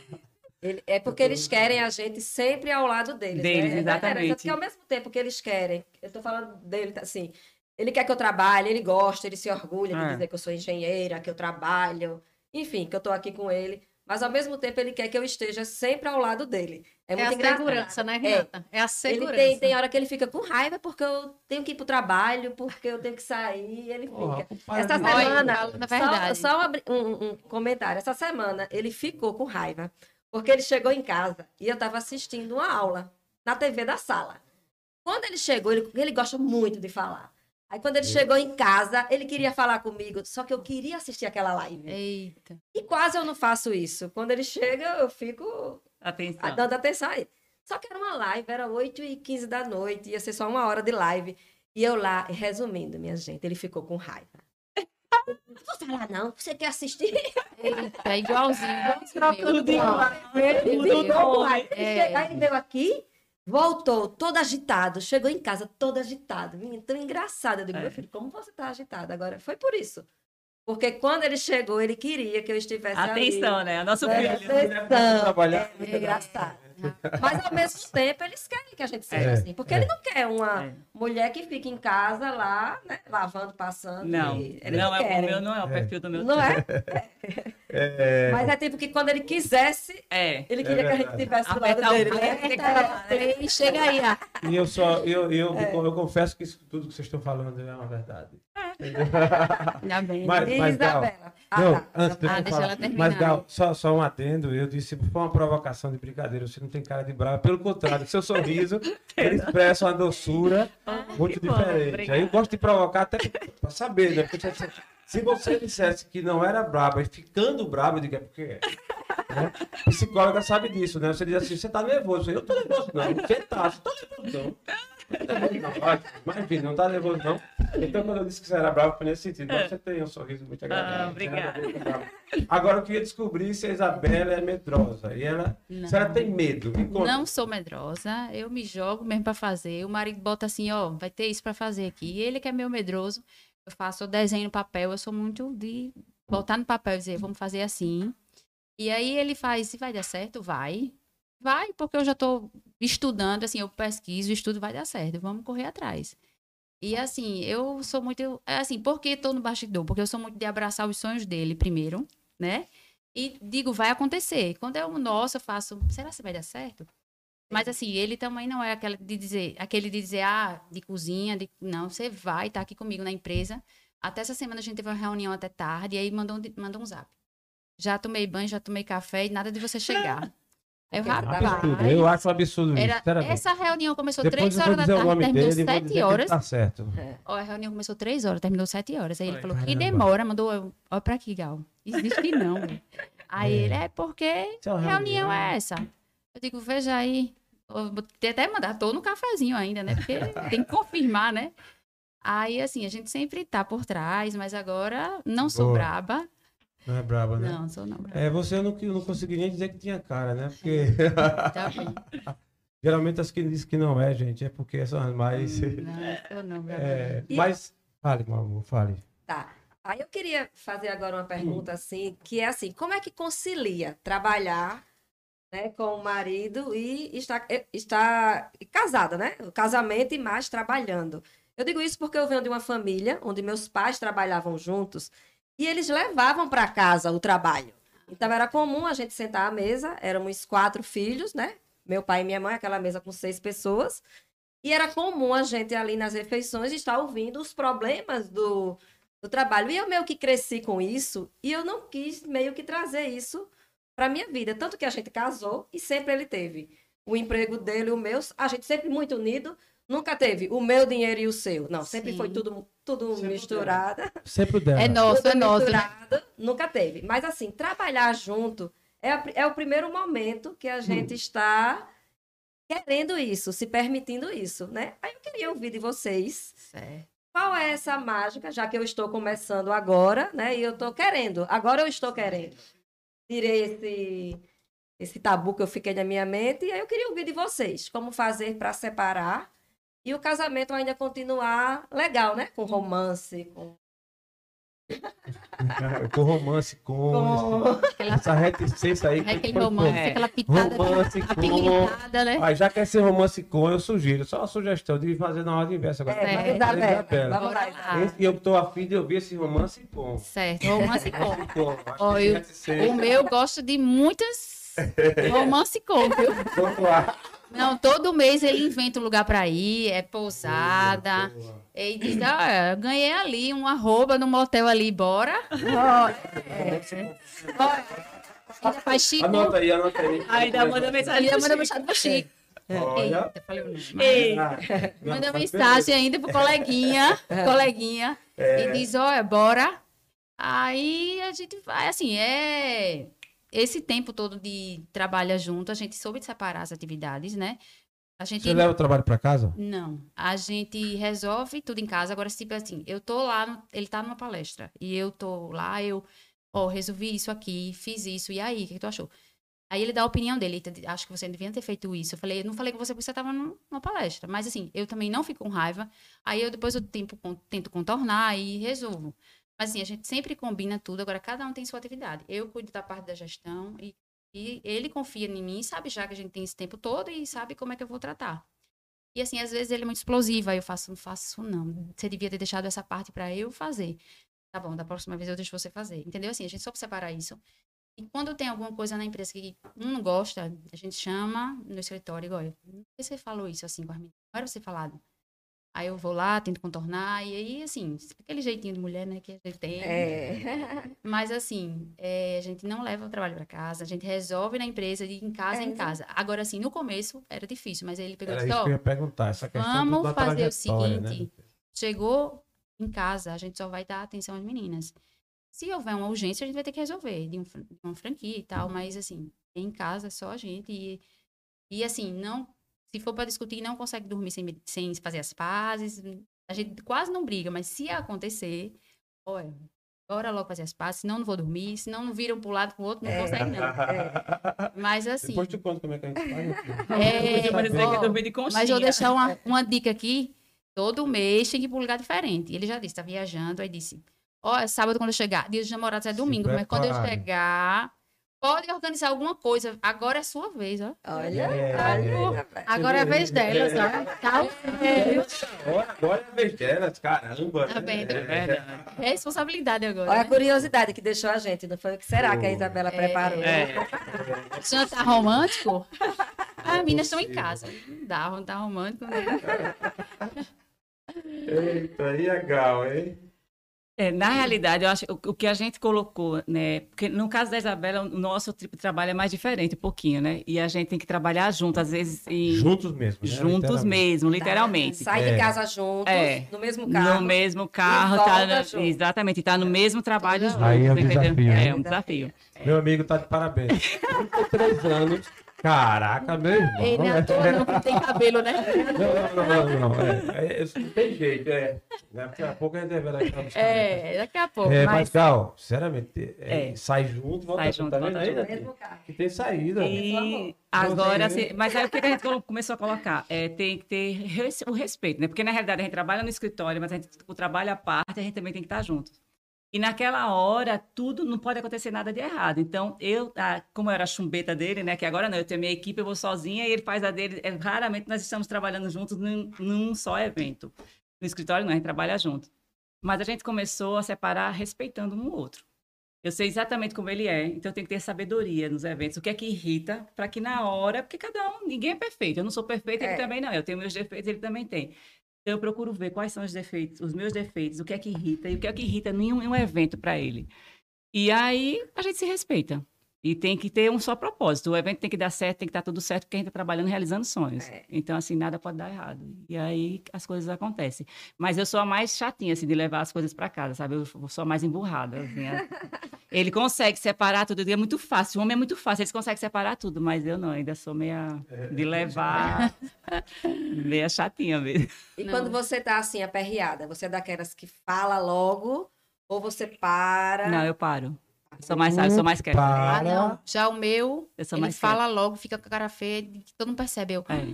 Ele- é porque eles querem a gente sempre ao lado deles. Deles, né? É exatamente. Porque ao mesmo tempo que eles querem, eu tô falando dele tá, assim, ele quer que eu trabalhe, ele gosta, ele se orgulha de É. dizer que eu sou engenheira, que eu trabalho, enfim, que eu tô aqui com ele. Mas ao mesmo tempo ele quer que eu esteja sempre ao lado dele. É É, muito a engraçado. segurança, né, Renata? É, a Ele segurança. tem, tem hora que ele fica com raiva porque eu tenho que ir pro trabalho, porque eu tenho que sair, ele fica. Essa semana, na só, verdade. só brin- um, um comentário. Essa semana ele ficou com raiva, porque ele chegou em casa e eu estava assistindo uma aula na TV da sala. Quando ele chegou, ele, ele gosta muito de falar. Aí quando ele chegou em casa, ele queria falar comigo, só que eu queria assistir aquela live. Eita. E quase eu não faço isso. Quando ele chega, eu fico Atenção. dando atenção a ele. Só que era uma live, era 8 e 15 da noite, ia ser só uma hora de live. E eu lá, resumindo, minha gente, ele ficou com raiva. Não vou falar, não. Você quer assistir? Eita, é igualzinho. raiva. Ele É. chegou- Aí ele veio aqui, voltou todo agitado, chegou em casa todo agitado. Menino, tão engraçado. Eu digo, É. meu filho, como você tá agitado agora? Foi por isso. Porque quando ele chegou, ele queria que eu estivesse Atenção, ali. né? Nosso É, filho. atenção. Trabalhar. É engraçado. Mas ao mesmo tempo, eles querem que a gente seja É, assim. Porque é. ele não quer uma É. mulher que fica em casa lá, né? Lavando, passando. Não, e eles não, é, o meu não é o perfil do meu. Não é? É, Mas é tipo que quando ele quisesse, É. ele queria que a gente tivesse do lado dele. né? Aperta, chega aí. E eu só, eu, eu, É. eu confesso que isso, tudo que vocês estão falando é uma verdade. Ainda bem. né? Mas, mas Gal? Ah, não, tá. antes de Ah, eu falar, mas Gal, só, só um adendo, eu disse, foi uma provocação de brincadeira, você não tem cara de brava, pelo contrário, seu sorriso, ele expressa uma doçura muito que bom, diferente. obrigada. Aí eu gosto de provocar até para saber, né? Porque se- você dissesse que não era braba e ficando braba, eu digo, é porque é. Né? Psicóloga sabe disso, né? Você diz assim, você tá nervoso. Eu tô nervoso, não. Você tá, você tá nervoso, não. Não não. Mas não tá nervoso, não. Então, quando eu disse que você era bravo, foi nesse sentido. Mas você tem um sorriso muito agradável. Ah, obrigada. Agora, eu queria descobrir se a Isabela é medrosa. E ela, se ela tem medo. Me conta. Não sou medrosa, eu me jogo mesmo pra fazer. O marido bota assim, ó, vai ter isso pra fazer aqui. E ele que é meio medroso, eu faço o desenho no papel, eu sou muito de botar no papel e dizer, vamos fazer assim. E aí ele faz, se vai dar certo, vai. Vai, porque eu já tô estudando, assim, eu pesquiso, estudo, vai dar certo, vamos correr atrás. E assim, eu sou muito, é assim, por que tô no bastidor? Porque eu sou muito de abraçar os sonhos dele primeiro, né? E digo, vai acontecer. Quando é o nosso, eu faço, será que vai dar certo? Mas assim, ele também não é aquele de dizer, aquele de dizer, ah, de cozinha, de... não, você vai estar aqui comigo na empresa. Até essa semana a gente teve uma reunião até tarde, e aí mandou um, mandou um zap. Já tomei banho, já tomei café e nada de você chegar. Aí eu, Absurdo. rapaz, Eu acho um absurdo isso. era, essa reunião começou Depois três eu horas da tarde, terminou dele sete que ele horas. tá certo. Ó, a reunião começou três horas, terminou sete horas. Aí ele Foi. falou, que Caramba. demora, mandou, eu, olha pra aqui, Gal. Existe não. Aí É. ele, é porque é reunião é essa? Eu digo, veja aí. Eu vou ter até mandar, tô no cafezinho ainda, né? Porque tem que confirmar, né? Aí, assim, a gente sempre tá por trás, mas agora não sou Boa. braba. Não é braba, né? Não, sou não braba. É, você eu não, eu não consegui nem dizer que tinha cara, né? Porque Tá bem. geralmente as que dizem que não é, gente, é porque são as mais. Não, sou não braba. É, E- mas. Fale, meu amor, fale. Tá. Aí eu queria fazer agora uma pergunta assim, que é assim, como é que concilia trabalhar né, com o marido e estar, eh, casada, né? O casamento e mais trabalhando. Eu digo isso porque eu venho de uma família onde meus pais trabalhavam juntos e eles levavam para casa o trabalho. Então era comum a gente sentar à mesa, éramos quatro filhos, né? Meu pai e minha mãe, aquela mesa com seis pessoas. E era comum a gente ali nas refeições estar ouvindo os problemas do, do trabalho. E eu meio que cresci com isso e eu não quis meio que trazer isso para minha vida. Tanto que a gente casou e sempre ele teve o emprego dele o meu, a gente sempre muito unido. Nunca teve o meu dinheiro e o seu. Não, sempre Sim. foi tudo, tudo Sempre misturado. Sempre dela. É nosso, é Tudo nosso. né? misturado, Nunca teve. Mas assim, trabalhar junto é, a é o primeiro momento que a gente está querendo isso, se permitindo isso, né? Aí eu queria ouvir de vocês Certo. qual é essa mágica, já que eu estou começando agora, né? E eu estou querendo. Agora eu estou querendo. Tirei esse, esse tabu que eu fiquei na minha mente. E aí eu queria ouvir de vocês. Como fazer para separar e o casamento ainda continuar legal, né? Com romance, com... com romance, com. com... Essa reticência aí. É aquele foi- romance, É. aquela pitada, Romance com. apimentada, né? Ah, já que é ser romance com, eu sugiro. Só uma sugestão de fazer na ordem inversa agora. É, É, Isabela. lá. Esse- E eu tô afim de ouvir esse romance com. Certo, romance com. Com. Acho Ó, que eu-. O meu gosto de muitas romance com, viu? Vamos lá. Não, todo mês ele inventa um lugar pra ir, é pousada. Boa. E diz, ah, eu ganhei ali um arroba no motel ali, bora. Ainda faz Chico. Anota aí, anota aí. Ainda manda mensagem. Ainda pro manda Chico. mensagem pro Chico. Olha. Eita, falei o nome. Ah, Manda mas mensagem ainda pro coleguinha, coleguinha, É. e diz, olha, bora. Aí a gente vai, assim, é... Esse tempo todo de trabalha junto, a gente soube separar as atividades, né? A gente... Você leva o trabalho pra casa? Não, a gente resolve tudo em casa. Agora, tipo assim, eu tô lá, no- ele tá numa palestra, e eu tô lá, eu, ó, resolvi isso aqui, fiz isso, e aí, o que, que tu achou? Aí ele dá a opinião dele, "Eita, acho que você não devia ter feito isso. Eu falei, eu não falei com você porque você tava num- numa palestra, mas assim, eu também não fico com raiva, aí eu depois eu tempo, tento contornar e resolvo. Mas assim, a gente sempre combina tudo, agora cada um tem sua atividade. Eu cuido da parte da gestão e, e ele confia em mim, sabe já que a gente tem esse tempo todo e sabe como é que eu vou tratar. E assim, às vezes ele é muito explosivo, aí eu faço, não faço não. Você devia ter deixado essa parte pra eu fazer. Tá bom, da próxima vez eu deixo você fazer. Entendeu? Assim, a gente só separar isso. E quando tem alguma coisa na empresa que um não gosta, a gente chama no escritório e olha, por que você falou isso assim com as meninas? Não era você falado. Aí eu vou lá, tento contornar, e aí, assim, aquele jeitinho de mulher, né, que a gente tem. É. Mas assim, é, a gente não leva o trabalho para casa, a gente resolve na empresa e em casa É, em casa. Agora, assim, no começo era difícil, mas ele pegou e disse, isso ó, que eu ia perguntar, essa questão vamos fazer o né? seguinte, chegou em casa, a gente só vai dar atenção às meninas. Se houver uma urgência, a gente vai ter que resolver, de, um, de uma franquia e tal, mas assim, em casa é só a gente e, e assim, não, se for para discutir, não consegue dormir sem, sem fazer as pazes, a gente quase não briga, mas se acontecer, olha, bora logo fazer as pazes, senão não vou dormir, senão não viram para um lado para o outro, não É. consegue não. Mas assim, Depois tu conta como é que a gente faz. É, ó, mas eu vou deixar uma, uma dica aqui. Todo mês tem que ir para um lugar diferente. Ele já disse, tá viajando, aí disse, ó, é sábado quando eu chegar, dia dos namorados é domingo, mas quando eu chegar, pode organizar alguma coisa. Agora é sua vez, ó. Olha, É. olha. Agora é a vez delas, ó. Tá Agora, agora é a vez delas, caramba. Tá né? vendo? É. responsabilidade agora. Olha a né? curiosidade que deixou a gente, não foi? O que será que a Isabela É. preparou? É. Jantar romântico? As meninas estão em casa. Não dá, não tá romântico. Né? Eita, e legal, hein? É, na realidade, eu acho que o, o que a gente colocou, né? Porque no caso da Isabela, o nosso tipo de trabalho é mais diferente, um pouquinho, né? E a gente tem que trabalhar junto, às vezes, em- Juntos mesmo. né? juntos Literalmente. mesmo, literalmente. Sai É. de casa juntos, É. no mesmo carro. No mesmo carro, tá junto. exatamente, tá no mesmo trabalho junto. Aí é tá entendendo? desafio, É né? um desafio. Meu amigo tá de parabéns. 33 anos. Caraca, meu irmão. Ele é à toa não, tem cabelo, né? Não, não, não, não. É, é, isso não tem jeito, é. Daqui a pouco a gente deve ver aquela É, daqui a pouco. É, mas Gal, sinceramente, é, É. sai junto, volta Sai junto, tá volta junto. Mesmo carro. Que tem saída. E agora, assim, mas aí o que a gente começou a colocar? É, tem que ter res- o respeito, né? Porque na realidade a gente trabalha no escritório, mas a gente, o trabalho à parte, a gente também tem que estar junto. E naquela hora, tudo não pode acontecer nada de errado. Então, eu, como eu era a chumbeta dele, né? Que agora não, eu tenho minha equipe, eu vou sozinha e ele faz a dele. É, raramente nós estamos trabalhando juntos num, num só evento. No escritório não, a gente trabalha junto. Mas a gente começou a separar respeitando um outro. Eu sei exatamente como ele é, então eu tenho que ter sabedoria nos eventos. O que é que irrita, para que na hora, porque cada um, ninguém é perfeito. Eu não sou perfeita, ele É. também não. Eu tenho meus defeitos, ele também tem. Eu procuro ver quais são os defeitos, os meus defeitos, o que é que irrita e o que é que irrita em um, em um evento para ele. E aí a gente se respeita. E tem que ter um só propósito. O evento tem que dar certo, tem que estar tudo certo, porque a gente está trabalhando realizando sonhos. É. Então, assim, nada pode dar errado. E aí as coisas acontecem. Mas eu sou a mais chatinha, assim, de levar as coisas para casa, sabe? Eu sou a mais emburrada. assim, é. Ele consegue separar tudo, é muito fácil. O homem é muito fácil, eles conseguem separar tudo, mas eu não, ainda sou meia de levar, meia chatinha mesmo. E Não. quando você tá assim, aperreada, você é daquelas que fala logo ou você para? Não, eu paro. Eu sou mais, sou mais quieta. Ah, não. Já o meu, Eu sou ele mais fala logo, fica com a cara feia, que todo mundo percebe. Eu, É.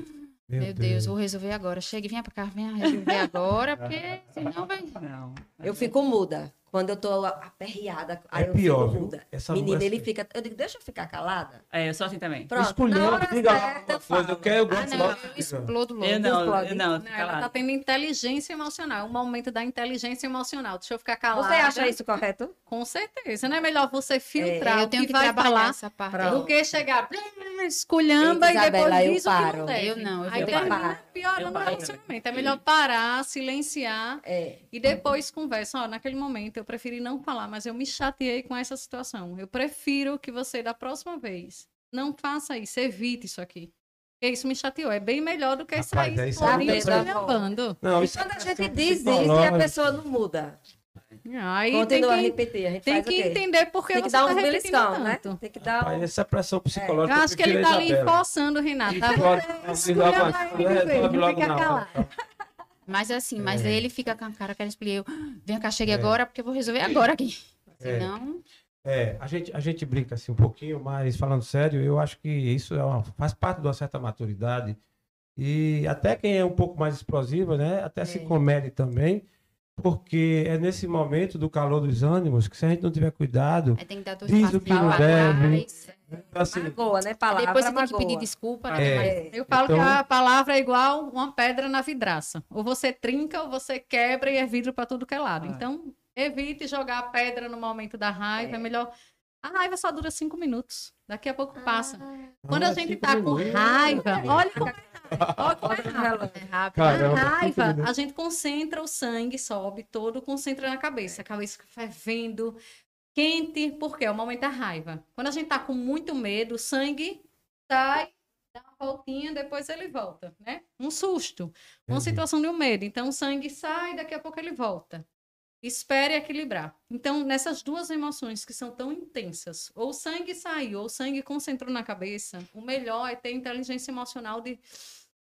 meu Deus, vou resolver agora. Chega vem pra cá, vem resolver agora, porque senão vai. Não. Eu fico muda. Quando eu tô aperreada, aí É eu pior, fico muda. Essa- Menina, ele fica... Eu digo, deixa eu ficar calada. É, eu sou assim também. Pronto, na hora diga certa, eu falo. eu quero, eu Ah, gosto não, logo. eu explodo logo. Eu não, eu não, Não, ela tá tendo inteligência emocional, um momento da inteligência emocional. Deixa eu ficar calada. Você acha isso correto? Com certeza. Não é melhor você filtrar eu o tenho que, que vai trabalhar falar essa parte. Pronto. do que chegar "Hum, esculhamba Eita, e depois Isabela, eu diz o que não deve. Eu não, eu Aí termina piorando Eu o relacionamento. É melhor parar, silenciar É. e depois conversa. Ó, naquele momento eu preferi não falar, mas eu me chateei com essa situação. Eu prefiro que você, da próxima vez, não faça isso, evite isso aqui. Porque isso me chateou. É bem melhor do que Rapaz, sair é isso aí. esculhambando. Não, E isso quando a é gente diz isso e a pessoa não muda? Aí tem Continua a que, repetir, a gente tem faz que o quê? entender por que Tem que você dar tá repetindo beliscão, né? Tem que dar Rapaz, um... essa pressão Eu psicológica. acho que ele tá ali forçando, Renato. Tá? Logo- ele, resolve logo fica na hora. calado. Mas assim, mas É. ele fica com a cara que ele explica. Eu, vem cá, chegue É. agora, porque eu vou resolver agora aqui. É. Senão, É, a gente, a gente brinca assim um pouquinho, mas falando sério, eu acho que isso é uma- faz parte de uma certa maturidade. E até quem é um pouco mais explosiva, né? Até se É. comede também. porque é nesse momento do calor dos ânimos que se a gente não tiver cuidado, Diz o que não deve. Então, assim, Magoa, né? Palavra Depois você tem que magoa. pedir desculpa, né? É. Mas- Eu falo Então- que a palavra é igual uma pedra na vidraça. Ou você trinca, ou você quebra e é vidro para tudo que é lado. Ah. Então, evite jogar a pedra no momento da raiva. É, melhor. A raiva só dura cinco minutos. Daqui a pouco passa. Quando a ah, gente tá com raiva, olha como é rápido. Olha como é rápido. É rápido. Caramba, a raiva, a gente concentra o sangue, sobe todo, concentra na cabeça. A cabeça fica fervendo, quente, porque é o momento da raiva. Quando a gente tá com muito medo, o sangue sai, dá uma voltinha, depois ele volta, né? Um susto, uma Entendi. situação de um medo. Então o sangue sai, daqui a pouco ele volta. Espere equilibrar. Então, nessas duas emoções que são tão intensas, ou o sangue saiu, ou o sangue concentrou na cabeça, o melhor é ter inteligência emocional de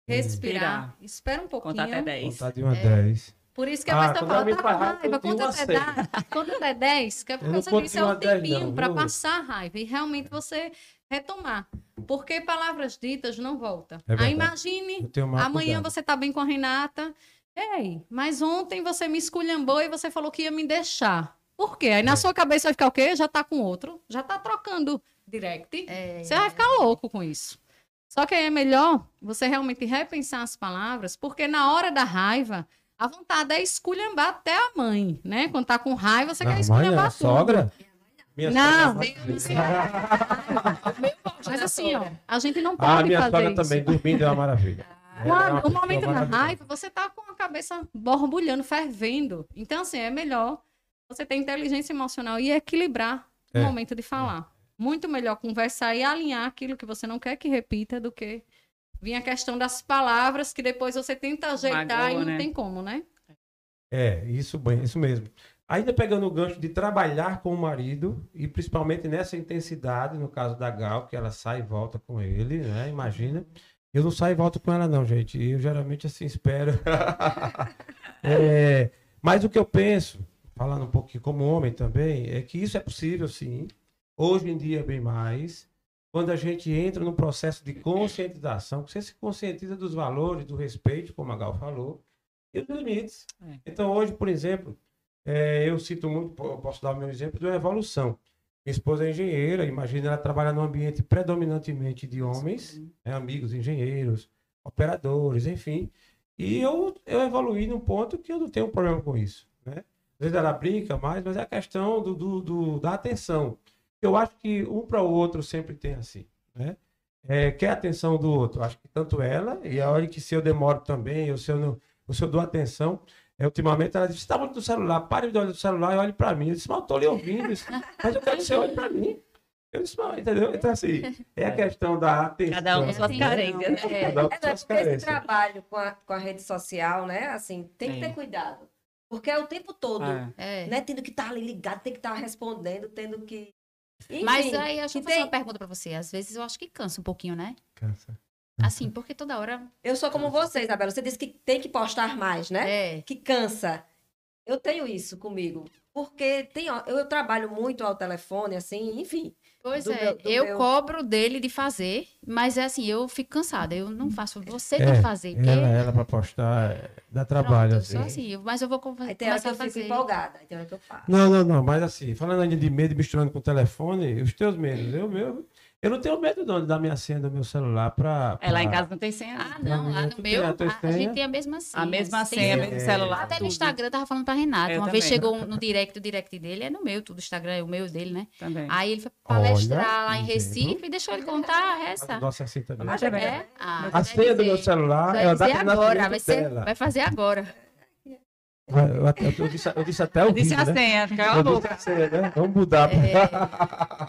respirar. Espera um pouquinho. Contar até 10. Contar de uma É. 10. Por isso que Ah, a pessoa quando fala, tá com raiva, uma até. 10. Conta até 10, que é por causa conto disso, é 10 tempinho para passar a raiva e realmente você retomar. Porque palavras ditas não voltam. É verdade. Aí imagine, tenho mais amanhã cuidado. você tá bem com a Renata. Ei, mas ontem você me esculhambou e você falou que ia me deixar. Por quê? Aí na É. sua cabeça vai ficar o quê? Já tá com outro, já tá trocando direct. É, Você vai ficar louco com isso. Só que aí é melhor você realmente repensar as palavras, porque na hora da raiva, a vontade é esculhambar até a mãe, né? Quando tá com raiva, você Não, quer mãe, esculhambar a tudo. sogra? Minha Não, sogra- Mas assim, ó, a gente não Ah, pode minha fazer sogra isso. também, dormindo é uma maravilha. Ela é uma Quando, o momento da raiva, você tá com a cabeça borbulhando, fervendo. Então, assim, é melhor você ter inteligência emocional e equilibrar o É, momento de falar. Muito melhor conversar e alinhar aquilo que você não quer que repita do que vir a questão das palavras que depois você tenta ajeitar Magoa, e não né? tem como, né? É, isso bem, isso mesmo. Ainda pegando o gancho de trabalhar com o marido, e principalmente nessa intensidade, no caso da Gal, que ela sai e volta com ele, né? Imagina. Eu não saio e volto com ela, não, gente. Eu geralmente assim espero. É, mas o que eu penso, falando um pouquinho como homem também, é que isso é possível sim. Hoje em dia, bem mais. Quando a gente entra num processo de conscientização, que você se conscientiza dos valores, do respeito, como a Gal falou, e dos limites. É. Então, hoje, por exemplo, é, eu cito muito, eu posso dar o meu exemplo de uma evolução. Minha esposa é engenheira, imagina ela trabalha num ambiente predominantemente de homens, né, amigos engenheiros, operadores, enfim. E eu, eu evoluí num ponto que eu não tenho problema com isso. Né? Às vezes ela brinca mais, mas é a questão do, do- do- da atenção. Eu acho que um para o outro sempre tem assim. Né? É, quer a atenção do outro. Acho que tanto ela, e a hora que se eu demoro também, ou se eu, não, ou se eu dou atenção, é, ultimamente ela disse, você está muito no celular, pare de olhar no celular e olhe para mim. Eu disse, mas eu estou lhe ouvindo, disse, mas eu quero que você olhe para mim. Eu disse, mas, entendeu? Então, assim, é a questão da atenção. Cada um com suas carências, né? É, Cada um com é, suas porque esse trabalho com a, com a rede social, né? Assim, tem que ter cuidado. Porque é o tempo todo, É. Né? Tendo que estar ali ligado, tem que estar respondendo, tendo que. Enfim, Mas aí, deixa eu que fazer tem- uma pergunta pra você. Às vezes eu acho que cansa um pouquinho, né? Cansa. Assim, porque toda hora. Eu sou como você, Isabela. Você disse que tem que postar mais, né? É. Que cansa. Eu tenho isso comigo. Porque tem, eu, eu trabalho muito ao telefone, assim, enfim. Pois Do é, meu- eu meu- cobro dele de fazer, mas é assim, eu fico cansada. Eu não faço. Você É, tem que fazer. Porque... Ela, ela para postar, dá trabalho. Pronto, assim. só assim, mas eu vou co- Aí tem hora que eu fico fazer. empolgada. Aí tem hora que eu faço. Não, não, não, mas assim, falando ainda de medo, misturando com o telefone, os teus medos, eu, meu, eu não tenho medo não de dar minha senha do meu celular para. É, lá em casa não tem senha. Ah, não. não, lá no meu, a a, a gente tem a mesma senha. A mesma senha, mesmo É. celular. Até no tudo. Instagram, eu tava falando pra Renato. Eu uma vez também. chegou no direct, o direct dele é no meu, tudo. O Instagram é o meu dele, né? Também. Aí ele foi Olha, palestrar lá em. Recife e deixou ele contar essa. Nossa, assim também. Mas é bem. É? Ah, A vai senha do dizer. meu celular é a data de agora, vai, ser, dela. vai fazer agora. Eu, até- eu disse, eu disse até o Eu disse vídeo, a né? senha, cala a Eu disse boca. a senha, né? Vamos mudar.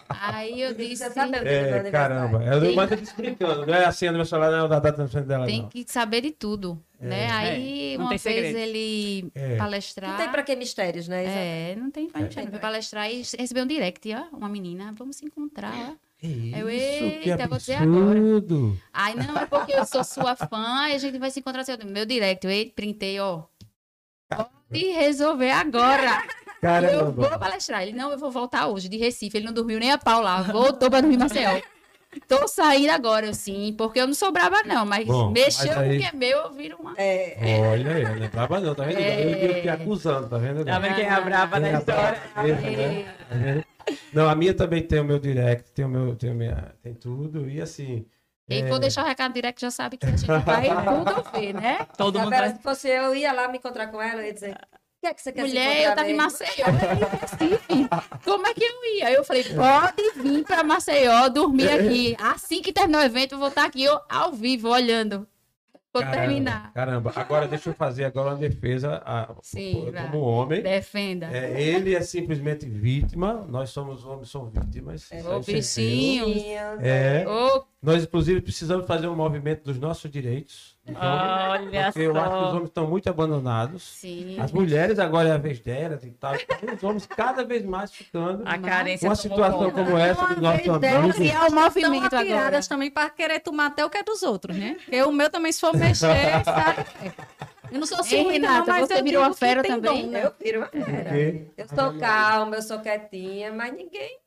Aí eu disse, do meu É, caramba. aniversário? Eu, mas eu disse brincando, não é a senha do meu celular, não é a data nascimento dela, tem não. que saber de tudo, né? Aí É, uma tem vez segredo. ele É. palestrar... Não tem pra que mistérios, né? Isa? É, não tem pra gente. Foi palestrar e recebeu um direct, ó, uma menina, vamos se encontrar, ó. Eu, isso, que eita, vou dizer agora. absurdo. Ai, não, é porque eu sou sua fã e a gente vai se encontrar assim, meu direct. Eu ei, printei, ó. Pode resolver agora. Eu Caramba. vou palestrar. Ele, não, eu vou voltar hoje, de Recife. Ele não dormiu nem a pau lá. Voltou pra dormir Maceió. Tô saindo agora, eu sim, porque eu não sou braba, não, mas Bom, mexeu mas com aí- o que é meu, eu viro uma. É, Olha aí, não é braba não, tá vendo? Eu, eu te acusando, tá vendo? Tá vendo quem é a braba Quem é história? né? Tá vendo? Não, a minha também tem o meu direct, tem o meu, tem, minha, tem tudo, e assim... E é, vou deixar o recado direto, já sabe que a gente vai tudo ver, né? Todo mundo Agora, vai... se fosse eu, eu ia lá me encontrar com ela, eu ia dizer, o que é que você quer Mulher, eu tava em mesmo?" Maceió, eu ia em Recife. Como é que eu ia? Eu falei, pode vir pra Maceió, dormir aqui. Assim que terminar o evento, eu vou estar aqui eu, ao vivo, olhando. Vou caramba, terminar. Caramba, agora deixa eu fazer agora uma defesa a, Sim, como homem. Defenda. É, ele é simplesmente vítima, nós somos homens, somos vítimas. É, Ô, bichinho. É, nós inclusive precisamos fazer um movimento dos nossos direitos. Olha porque eu acho que os homens estão muito abandonados. sim. As mulheres agora é a vez delas e tal. Então, os homens cada vez mais ficando. A carência Uma situação conta. como essa do nosso delas, amigo. Criar o Estão movimento agora. também para querer tomar até o que é dos outros, né? Porque o meu também, se for mexer, sabe? Eu não sou ciumenta, não, Renata, você eu virou uma fera também? dom, né? Eu viro uma fera. Eu sou calma, eu sou quietinha, mas ninguém...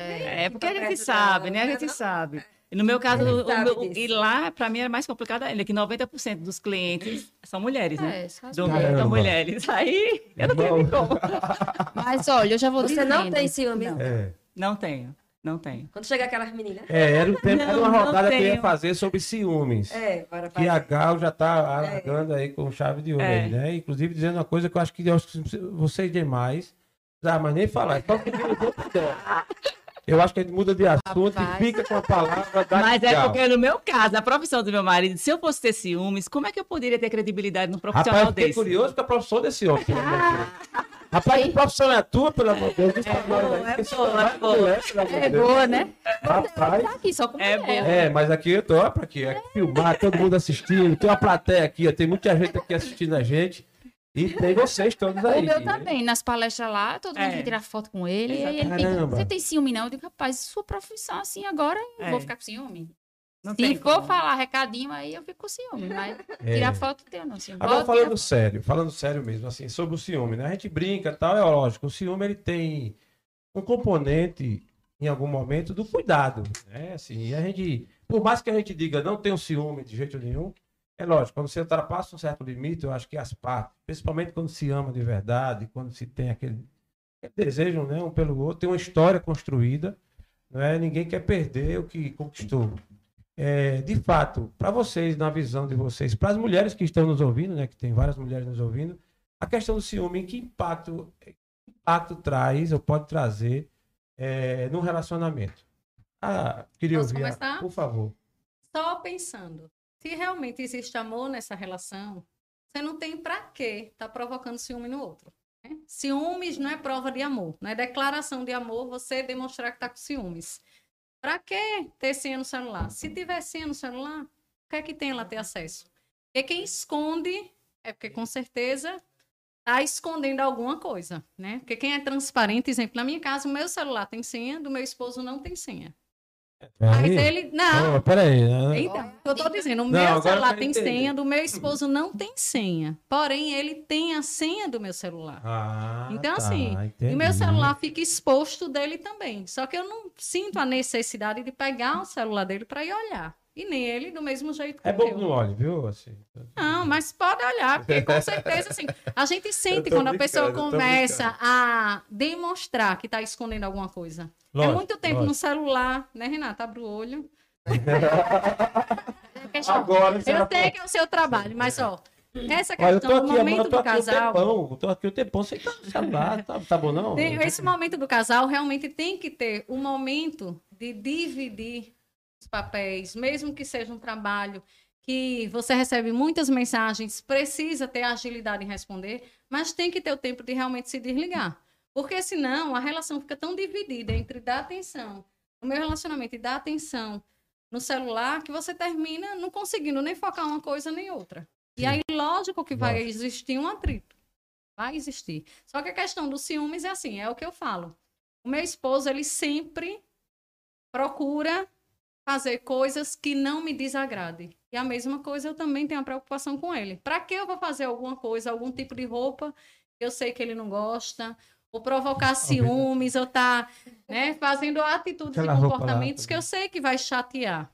É porque a gente sabe, né? A gente sabe. E no meu caso, gente o sabe meu- e lá, pra mim, era mais complicado ainda, que 90% dos clientes são mulheres, né? É, só Caramba. são mulheres. Aí, eu não tenho como. Mas olha, eu já vou Você dizendo. não tem ciúme? Não. É. Não tenho, não tenho. Quando chega aquelas meninas... É, era, o tempo, era uma Não, não rodada que eu ia fazer sobre ciúmes. É, bora Que a. Gal já tá alargando aí com chave de ouro É. aí, né? Inclusive dizendo uma coisa que eu acho que eu acho que vocês demais. Ah, mas nem falar, é só que outros dela. Eu acho que a gente muda de assunto Rapaz. e fica com a palavra da Mas é Gal. porque no meu caso, a profissão do meu marido, se eu fosse ter ciúmes, como é que eu poderia ter credibilidade num Rapaz, profissional eu fiquei desse? curioso com a profissão desse homem. Deus. Rapaz, que profissão é a tua, pelo amor de Deus? Aí, boa, é boa, vai é boa. É boa, né? Rapaz. Tá aqui, só com É mulher. É, mas aqui eu tô, ó, pra quê? É filmar, todo mundo assistindo, tem uma plateia aqui, ó, tem muita gente aqui assistindo a gente. E tem vocês todos aí. O meu né? também, nas palestras lá, todo mundo É. quer tirar foto com ele. E aí ele Caramba. você tem ciúme, não? Eu digo, rapaz, sua profissão assim agora, eu É. vou ficar com ciúme. Não Se tem for como. falar recadinho, aí eu fico com ciúme. Mas É. tirar foto tenho, não. Ciúme. Agora falando tirar- sério, falando sério mesmo, assim, sobre o ciúme, né? A gente brinca e tal, é lógico, o ciúme ele tem um componente, em algum momento, do cuidado, né? Assim, e a gente, por mais que a gente diga não tenho ciúme de jeito nenhum, é lógico, quando você ultrapassa um certo limite, eu acho que as partes, principalmente quando se ama de verdade, quando se tem aquele, aquele desejo, né, um pelo outro, tem uma história construída, não é? Ninguém quer perder o que conquistou. É, de fato, para vocês, na visão de vocês, para as mulheres que estão nos ouvindo, né, que tem várias mulheres nos ouvindo, a questão do ciúme, que impacto, que impacto traz ou pode trazer é, num relacionamento? Ah, queria Posso ouvir, começar? por favor. Só pensando, se realmente existe amor nessa relação, você não tem pra que tá provocando ciúme no outro. né? Ciúmes não é prova de amor, não é declaração de amor você demonstrar que tá com ciúmes. Pra que ter senha no celular? Se tiver senha no celular, o que é que tem ela ter acesso? Porque quem esconde é porque com certeza tá escondendo alguma coisa, né? Porque quem é transparente, exemplo, na minha casa, o meu celular tem senha, do meu esposo não tem senha. Mas Peraí. ele. Não, Oh, peraí. então, eu tô dizendo, o Não, meu celular tem entender. senha, do meu esposo não tem senha. Porém, ele tem a senha do meu celular. Ah, Então, tá, assim, entendi. meu celular fica exposto dele também. Só que eu não sinto a necessidade de pegar o celular dele para ir olhar. E nem ele do mesmo jeito que É o bom meu. que não olhe, viu? Assim. Não, mas pode olhar, porque com certeza, assim, a gente sente quando a pessoa eu começa a demonstrar que está escondendo alguma coisa. é Lógico, muito tempo no lógico. celular, né, Renata? Abre o olho. Agora, você Eu sei que é o seu trabalho, mas ó, essa Olha, eu questão aqui, eu momento do um casal. tempão, eu tô aqui o tempão, você tá no celular, tá, tá bom não? esse momento do casal realmente tem que ter o momento de dividir papéis, mesmo que seja um trabalho que você recebe muitas mensagens, precisa ter agilidade em responder, mas tem que ter o tempo de realmente se desligar. Porque senão a relação fica tão dividida entre dar atenção no meu relacionamento e dar atenção no celular que você termina não conseguindo nem focar uma coisa nem outra. E Sim. aí, lógico que vai Lógico. existir um atrito. Vai existir. Só que a questão dos ciúmes é assim, é o que eu falo. O meu esposo, ele sempre procura fazer coisas que não me desagradem. E a mesma coisa eu também tenho a preocupação com ele. Para que eu vou fazer alguma coisa, algum tipo de roupa que eu sei que ele não gosta, ou provocar ciúmes, ou tá né, fazendo atitudes Aquela e roupa lá comportamentos que eu sei que vai chatear.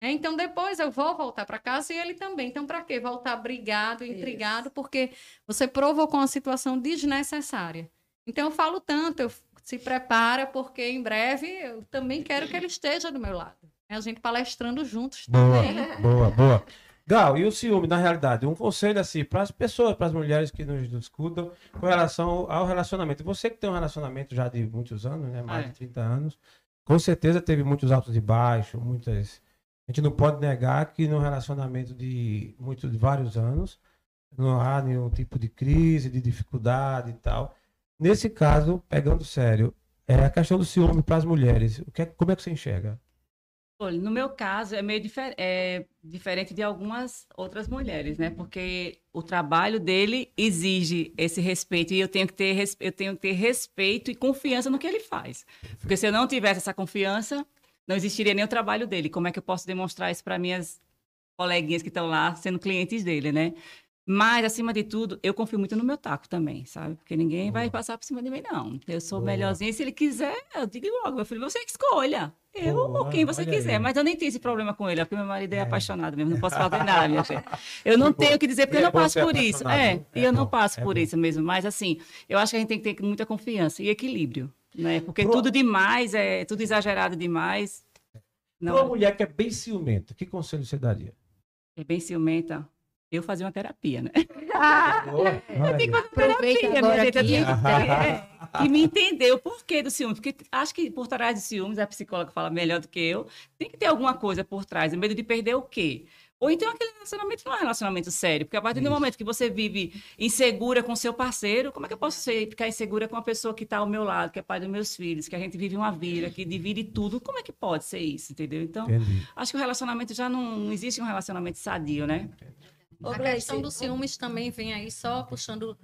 É, Então, depois eu vou voltar para casa e ele também. Então, para quê? Voltar brigado, intrigado, porque você provocou uma situação desnecessária. Então, eu falo tanto, eu, se prepara, porque em breve eu também quero que ele esteja do meu lado. É a gente palestrando juntos Boa, também. boa, boa. Gal, e o ciúme, na realidade? Um conselho assim, para as pessoas, para as mulheres que nos escutam, com relação ao relacionamento. Você que tem um relacionamento já de muitos anos, né? Mais É. de 30 anos, com certeza teve muitos altos e baixos, muitas. A gente não pode negar que no relacionamento de muitos, de vários anos, não há nenhum tipo de crise, de dificuldade e tal. Nesse caso, pegando sério, é a questão do ciúme para as mulheres. O que é, como é que você enxerga? No meu caso é meio difer- é diferente de algumas outras mulheres, né? Porque o trabalho dele exige esse respeito e eu tenho que ter eu tenho que ter respeito e confiança no que ele faz. Porque se eu não tivesse essa confiança, não existiria nem o trabalho dele. Como é que eu posso demonstrar isso para minhas coleguinhas que estão lá sendo clientes dele, né? Mas, acima de tudo, eu confio muito no meu taco também, sabe? Porque ninguém vai passar por cima de mim, não. Eu sou Boa. melhorzinha. Se ele quiser, eu digo logo, meu filho, você que escolha. Eu Boa, ou quem você olha quiser. aí. Mas eu nem tenho esse problema com ele, porque meu marido é, apaixonado mesmo. Não posso fazer nada, minha filha. Eu não tenho o que dizer, porque eu é não bom passo por isso. É, né? e É eu não bom, passo é por bom. isso mesmo. Mas, assim, eu acho que a gente tem que ter muita confiança e equilíbrio, né? Porque Pro- tudo demais, é tudo exagerado demais. Para uma Não, mulher que é bem ciumenta, que conselho você daria? é bem ciumenta. Eu fazia uma terapia, né? Olha aí. Aproveita Terapia, agora minha gente, eu aqui. tenho que ter- E me entender o porquê do ciúme. Porque acho que por trás de ciúmes, a psicóloga fala melhor do que eu, tem que ter alguma coisa por trás. O medo de perder o quê? Ou então aquele relacionamento não é um relacionamento sério. Porque a partir do Isso. momento que você vive insegura com seu parceiro, como é que eu posso ser, ficar insegura com a pessoa que está ao meu lado, que é pai dos meus filhos, que a gente vive uma vida, que divide tudo? Como é que pode ser isso, entendeu? Então, Entendi. acho que o relacionamento já não, não existe um relacionamento sadio, né? Ô, A Gleice, questão dos ciúmes também vem aí, só puxando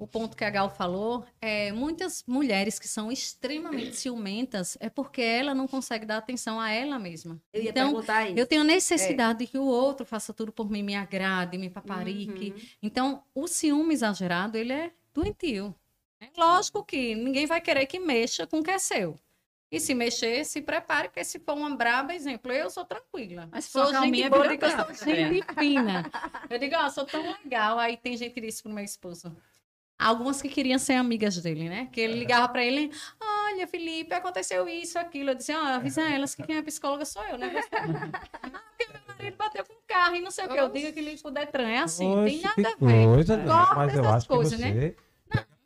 o ponto que a Gal falou. É, muitas mulheres que são extremamente ciumentas é porque ela não consegue dar atenção a ela mesma. Eu ia então, perguntar isso. eu tenho necessidade de que o outro faça tudo por mim, me agrade, me paparique. Uhum. Então, o ciúme exagerado, ele é doentio. É lógico que ninguém vai querer que mexa com o que é seu. E se mexer, se prepare, porque se for uma braba, exemplo, eu sou tranquila. Mas se for sou uma gente calminha, boa, eu sou braba, gente fina. Eu digo, ó, sou tão legal. Aí tem gente que disse pro meu esposo. Algumas que queriam ser amigas dele, né? Que ele ligava pra ele, olha, Felipe, aconteceu isso, aquilo. Eu disse, ó, avisa elas que quem é psicóloga sou eu, né? ah, porque meu marido bateu com o carro e não sei o que. Eu digo que liga pro Detran. É assim, tem Oxe, nada que a ver. Coisa. Corta Mas eu essas acho coisas, que né?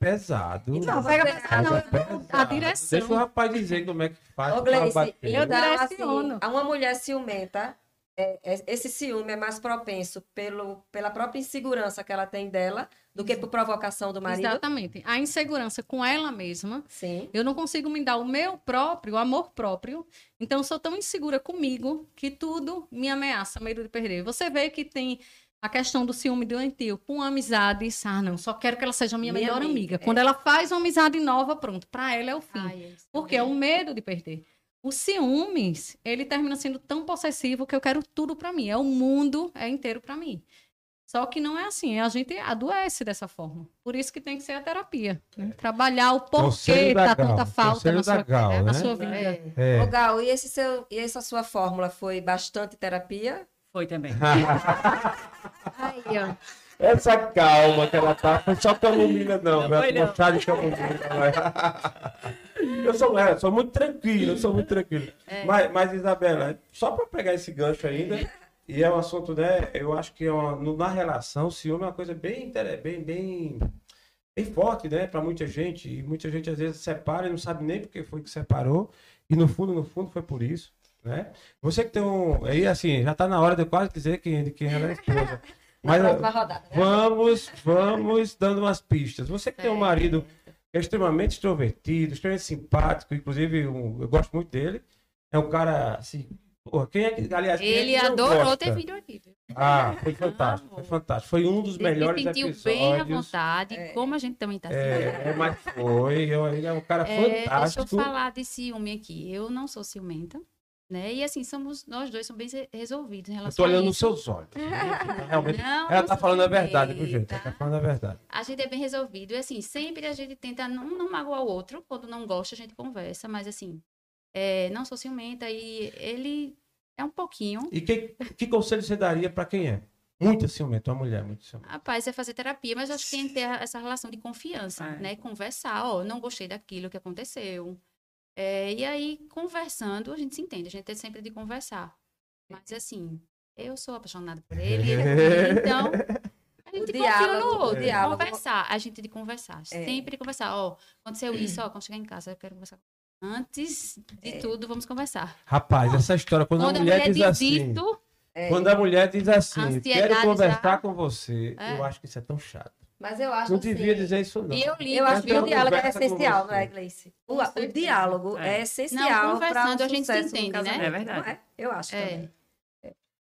É pesado. Então, Não, pega você- pesado, não, É pesado. a direção. Deixa o rapaz dizer como é que faz Ô, Gleice. Eu então, assim, a uma mulher ciumenta, é, é, esse ciúme é mais propenso pelo, pela própria insegurança que ela tem dela do que por provocação do marido. Exatamente. A insegurança com ela mesma. Sim. Eu não consigo me dar o meu próprio, o amor próprio. Então, eu sou tão insegura comigo que tudo me ameaça, medo de perder. Você vê que tem a questão do ciúme doentio com amizades. Ah, não, só quero que ela seja minha, Minha melhor amiga, amiga. é. Quando ela faz uma amizade nova, pronto, para ela é o fim. Ai, é Porque é também. o medo de perder. O ciúmes, ele termina sendo tão possessivo que eu quero tudo pra mim. É o mundo é inteiro pra mim. Só que não é assim, a gente adoece dessa forma. Por isso que tem que ser a terapia. né? Trabalhar o porquê da tá Gal, tanta falta na sua, Gal, na né? sua vida. É. É. Ô, Gal, e, esse seu, e essa sua fórmula foi bastante terapia? Foi também. Aí, ó. Essa calma que ela tá, foi só camomila, não. Não Não foi, é não. chá de camomila. não é. Eu sou, é, sou muito tranquilo, eu sou muito tranquilo. Mas, mas, Isabela, só para pegar esse gancho ainda, e é um assunto, né? Eu acho que é uma, no- na relação, ciúme é uma coisa bem, bem, bem, bem forte, né? Para muita gente. E muita gente às vezes separa e não sabe nem por que foi que separou. E no fundo, no fundo, foi por isso. Né? Você que tem um. Aí, assim, já tá na hora de eu quase dizer quem, de quem era a esposa. Mas, rodada. né? Vamos, vamos dando umas pistas. Você que tem um marido que é extremamente extrovertido, extremamente simpático, inclusive um- eu gosto muito dele. É um cara assim. Porra, quem é que. Aliás, quem é Ele que não adorou gosta? ter vindo aqui. viu? Ah, foi fantástico, foi fantástico. Foi um dos Ele melhores se sentiu bem à vontade, É. como a gente também está sentindo. É, é, mas foi. eu- Ele é um cara É, deixa eu fantástico. falar de ciúme aqui. Eu não sou ciumenta. Né? E assim, somos, nós dois somos bem re- resolvidos em Eu relação tô olhando nos seus olhos. Realmente. Não, Ela tá sou falando a verdade, viu, gente? ciumenta. Ela tá falando a verdade. A gente é bem resolvido. E assim, sempre a gente tenta não, não magoar o outro. Quando não gosta, a gente conversa. Mas assim, é, não sou ciumenta e ele é um pouquinho. E que, que conselho você daria pra quem é? Muito ciumento, uma mulher muito ciumenta. Rapaz, é fazer terapia, mas acho que tem que ter essa relação de confiança, É. né? Conversar, ó, não gostei daquilo que aconteceu. É, e aí, conversando, a gente se entende, a gente é sempre de conversar. Mas assim, eu sou apaixonada por ele, ele é por então a gente confia diálogo, no o outro. diálogo. Conversar, a gente de conversar, É. sempre conversar. Ó, aconteceu isso, ó, quando chegar em casa, eu quero conversar. Antes de É. tudo, vamos conversar. Rapaz, essa história, quando, Quando a mulher, diz assim. É. Quando a mulher diz assim, quero conversar já- com você, É. eu acho que isso é tão chato. Mas eu acho Não assim, devia dizer isso, não. e eu ligo, Eu acho que o diálogo é essencial, não é, Gleice? O, o diálogo é, É. essencial Não, para conversando, o a gente entende, né? É verdade. é? Eu acho É. também.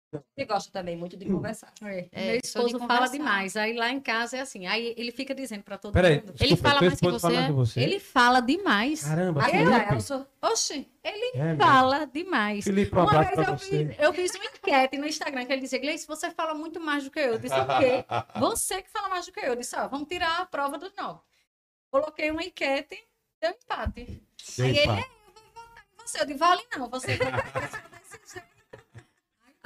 Você gosta também muito de conversar. É, É, meu de esposo fala demais. Aí lá em casa é assim. Aí ele fica dizendo pra todo Peraí, mundo. desculpa, fala teu mais que fala você? que você? Ele fala demais. Caramba, eu, Elson, Oxi, ele É, meu. fala demais. Felipe, um Uma vez pra eu você. fiz, eu fiz uma enquete no Instagram que ele dizia, Gleice, você fala muito mais do que eu. Eu disse, o quê? Você que fala mais do que eu. Eu disse, ó, vamos tirar a prova do nove. Coloquei uma enquete, deu empate. Deu Aí ele, empate. é, eu vou votar em você. Eu disse, vale não, você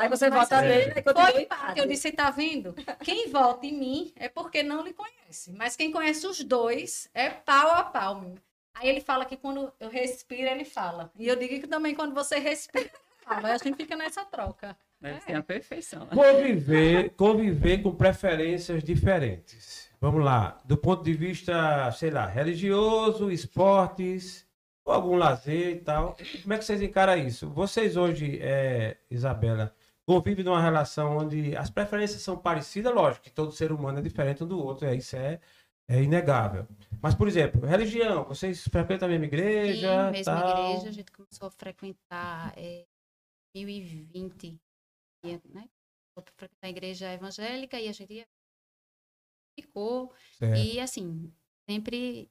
aí você Mas vota nele e continua Foi empate. Eu disse, tá vendo? Quem vota em mim é porque não lhe conhece. Mas quem conhece os dois é pau a pau. meu. Aí ele fala que quando eu respiro, ele fala. E eu digo que também quando você respira, ele fala. Aí a gente fica nessa troca. Deve ser a perfeição. Conviver, conviver com preferências diferentes. Vamos lá. Do ponto de vista, sei lá, religioso, esportes, ou algum lazer e tal. Como é que vocês encaram isso? Vocês hoje, é, Isabela, convivem numa relação onde as preferências são parecidas, lógico, que todo ser humano é diferente um do outro, é, isso é, é inegável. Mas, por exemplo, religião, vocês frequentam a mesma igreja? Sim, mesma tal? igreja, a gente começou a frequentar em 2020, ia, né? Foi pra frequentar a igreja evangélica e a gente ficou. Certo. E assim, sempre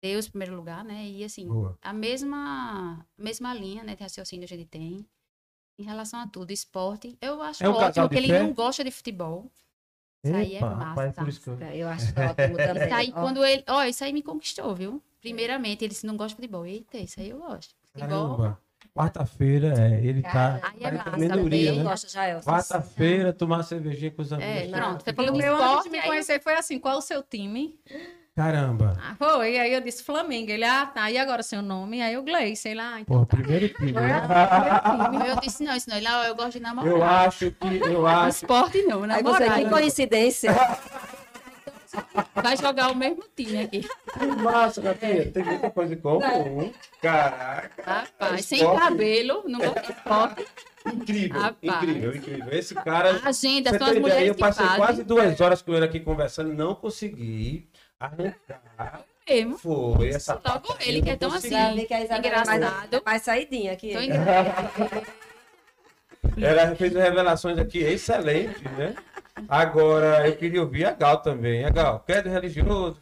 Deus em primeiro lugar, né? E assim, Boa. a mesma, mesma linha né, de raciocínio a gente tem em relação a tudo. Esporte, eu acho É um ótimo que ele fé? não gosta de futebol. Isso aí é rapaz, massa. por isso que eu- Eu acho ótimo também. Isso aí, Ó, quando ele. Ó, isso aí me conquistou, viu? Primeiramente, ele disse não gosta de futebol. Eita, isso aí eu gosto. Futebol. Caramba. Quarta-feira, é, ele tá. Aí é massa, amendoria, Quem né? gosta já? Quarta-feira, tomar cervejinha com os amigos. É, pronto. Foi falando o de meu antes de esporte. me conhecer foi assim, qual o seu time? Caramba. Ah, foi. Aí eu disse Flamengo. Ele, ah, tá. E agora seu nome? Aí eu Gleice, sei lá. Então Porra, tá. primeiro time. Né? Aí Eu disse, não, isso não. Ele, ah, eu gosto de namorar. Eu acho que. Eu acho. Esporte não, Aí você, namorar. que coincidência. Vai jogar o mesmo time aqui. que massa, Gatinha. Tem muita coisa em comum. Caraca. Rapaz, sem Esporte. cabelo, não gosta de esporte. Incrível, Rapaz. incrível, incrível. Esse cara. A agenda, são as tem ideia, mulheres eu passei quase duas horas com ele aqui conversando e não consegui arrancar. mesmo. Foi essa Logo parte ele que é tão assim. é Engraçado. mais saidinha aqui. Tô. Ela fez revelações aqui excelentes, né? Agora, eu queria ouvir a Gal também. A Gal, quer do religioso,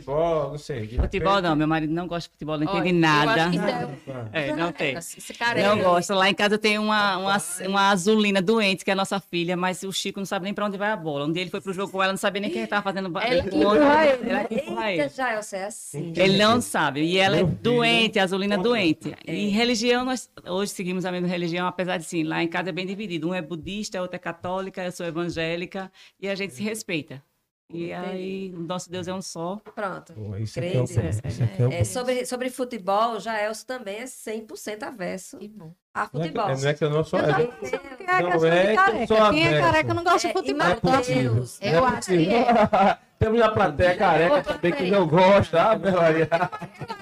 futebol, não sei. de Futebol repente- não, meu marido não gosta de futebol, não Olha, entende eu nada. acho que isso Ah, É, não tem. Esse cara é Não gosta. Lá em casa tem uma, uma, uma azulina doente, que é a nossa filha, mas o Chico não sabe nem pra onde vai a bola. Um dia ele foi pro jogo com ela, não sabia nem quem estava fazendo Ela que outro. empurra ele. Ela que empurra ele. Eita, já, Elson, é assim. Ele não sabe. E ela é doente, a Azulina é doente. É. E religião, nós hoje seguimos a mesma religião, apesar de sim, lá em casa é bem dividido. Um é budista, a outra é católica, eu sou evangélica, e a gente se respeita. E aí, o nosso Deus é um só. Pronto. Pô, isso é é o É, sobre, sobre futebol, já Elson também é 100% avesso Que bom. a Não é, que, futebol. não é que eu não sou. Eu É, é Não a é de que eu careca. sou Quem é careca não gosta de É, futebol. é Meu possível. Deus. Eu é acho que possível. Temos na plateia careca também que não gosta, ah, Maria.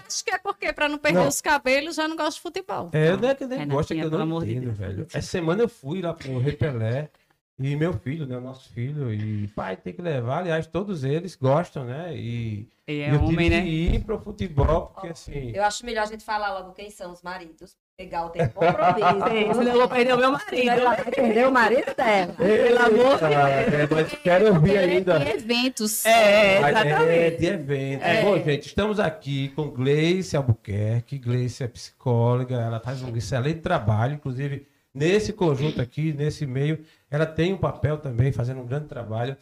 Acho que é porque, pra não perder Não. os cabelos, já não gosto de futebol. É, não é que nem gosta, que eu não entendo, velho. Essa semana eu fui lá pro Repelé e meu filho, né, o nosso filho, e pai, tem que levar, aliás, todos eles gostam, né, e, Ele e é eu tive homem, que né? ir pro futebol, porque assim, Eu acho melhor a gente falar logo quem são os maridos. Legal, tem compromisso. Eu vou perder o meu marido. Ela vai perder o marido dela. Pelo amor de Deus. Mas quero ouvir ainda. Em eventos. É, Mas exatamente. É, de evento. Bom, gente, estamos aqui com Gleice Albuquerque. Gleice é psicóloga, ela faz um excelente trabalho, inclusive nesse conjunto aqui, nesse meio, ela tem um papel também, fazendo um grande trabalho.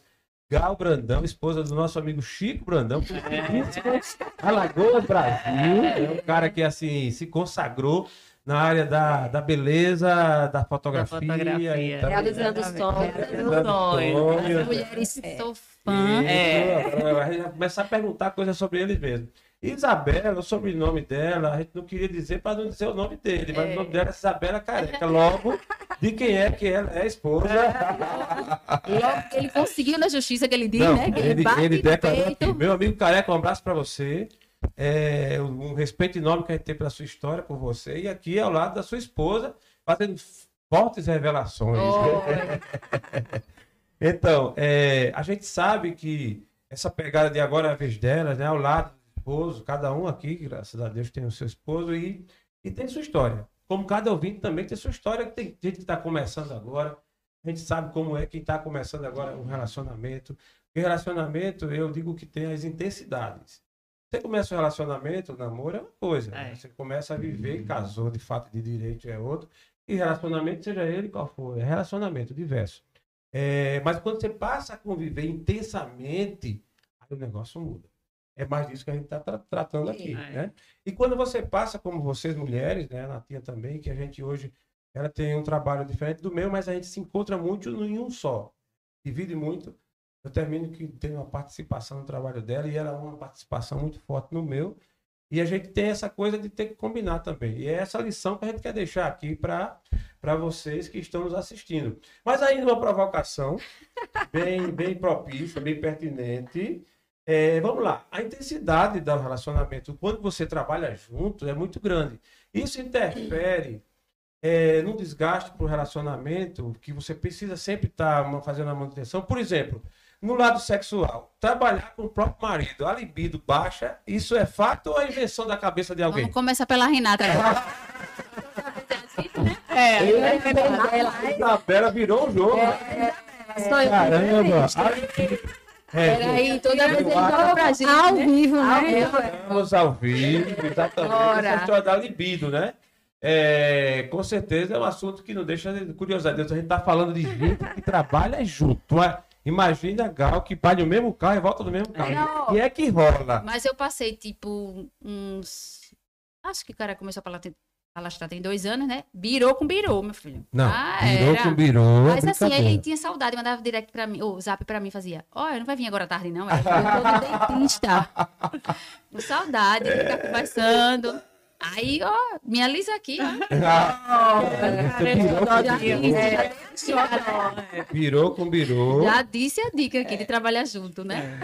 Gal Brandão, esposa do nosso amigo Chico Brandão, que é. Alagoas Brasil, é um cara que assim se consagrou na área da, da beleza, da fotografia. fotografia. e também- Realizando Exatamente. sonhos. Realizando sonhos. As mulheres sou fã. É. Agora A gente vai começar a perguntar coisas sobre eles mesmo. Isabela, o sobrenome dela, a gente não queria dizer para não dizer o nome dele, mas o nome dela é Isabela Careca. Logo, de quem é que ela é a esposa. Logo que ele conseguiu na justiça que ele diz, Não, né? Que ele, ele, ele declarou aqui. Meu amigo Careca, um abraço para você. É, um respeito enorme que a gente tem pela sua história, por você. E aqui ao lado da sua esposa, fazendo fortes revelações. Então, é, a gente sabe que essa pegada de agora é a vez delas, né? Ao lado do esposo, cada um aqui, graças a Deus, tem o seu esposo e, e tem sua história. Como cada ouvinte também tem sua história, que tem gente que está começando agora. A gente sabe como é quem está começando agora um relacionamento. E relacionamento, eu digo que tem as intensidades. Você começa um relacionamento, namoro é uma coisa. né? É. Você começa a viver, casou de fato de direito é outro. E relacionamento, seja ele qual for, é relacionamento diverso. É, mas quando você passa a conviver intensamente, aí o negócio muda. É mais disso que a gente está tratando aqui. É. Né? E quando você passa, como vocês mulheres, né, a Natinha também, que a gente hoje ela tem um trabalho diferente do meu, mas a gente se encontra muito em um só. Divide muito. Eu termino que tem uma participação no trabalho dela e ela é uma participação muito forte no meu. E a gente tem essa coisa de ter que combinar também. E é essa lição que a gente quer deixar aqui para vocês que estão nos assistindo. Mas ainda uma provocação bem, bem propícia, bem pertinente. É, vamos lá, a intensidade do relacionamento, quando você trabalha junto, é muito grande. Isso interfere é, no desgaste para o relacionamento, que você precisa sempre estar fazendo a manutenção. Por exemplo, no lado sexual, trabalhar com o próprio marido, a libido baixa, isso é fato ou é invenção da cabeça de alguém? Vamos começar pela Renata agora. É, A Isabela virou o jogo. Só eu Caramba! a libido. É, Peraí, toda vez ele joga pra gente. Ao né? vivo, né? Estamos ao vivo, exatamente. Essa história da libido, né? É, com certeza é um assunto que não deixa de curiosidade. A gente está falando de gente que trabalha junto. Mas Imagina a Gal que vai no mesmo carro e volta no mesmo carro. Não. O que é que rola? Mas eu passei, tipo, uns. Acho que o cara começou a palastrar, palastrar tem dois anos, né? Birou com birou, meu filho. Não, Ah, virou era. com birou. é Mas assim, ele tinha saudade, mandava direct pra mim, ou zap pra mim, fazia, olha, não vai vir agora à tarde não, é, eu tô no dentista. Com saudade, de ficar conversando. Aí, ó, me alisa aqui, ó. Você virou com birou. É, Virou com birou. já disse a dica aqui de trabalhar junto, né?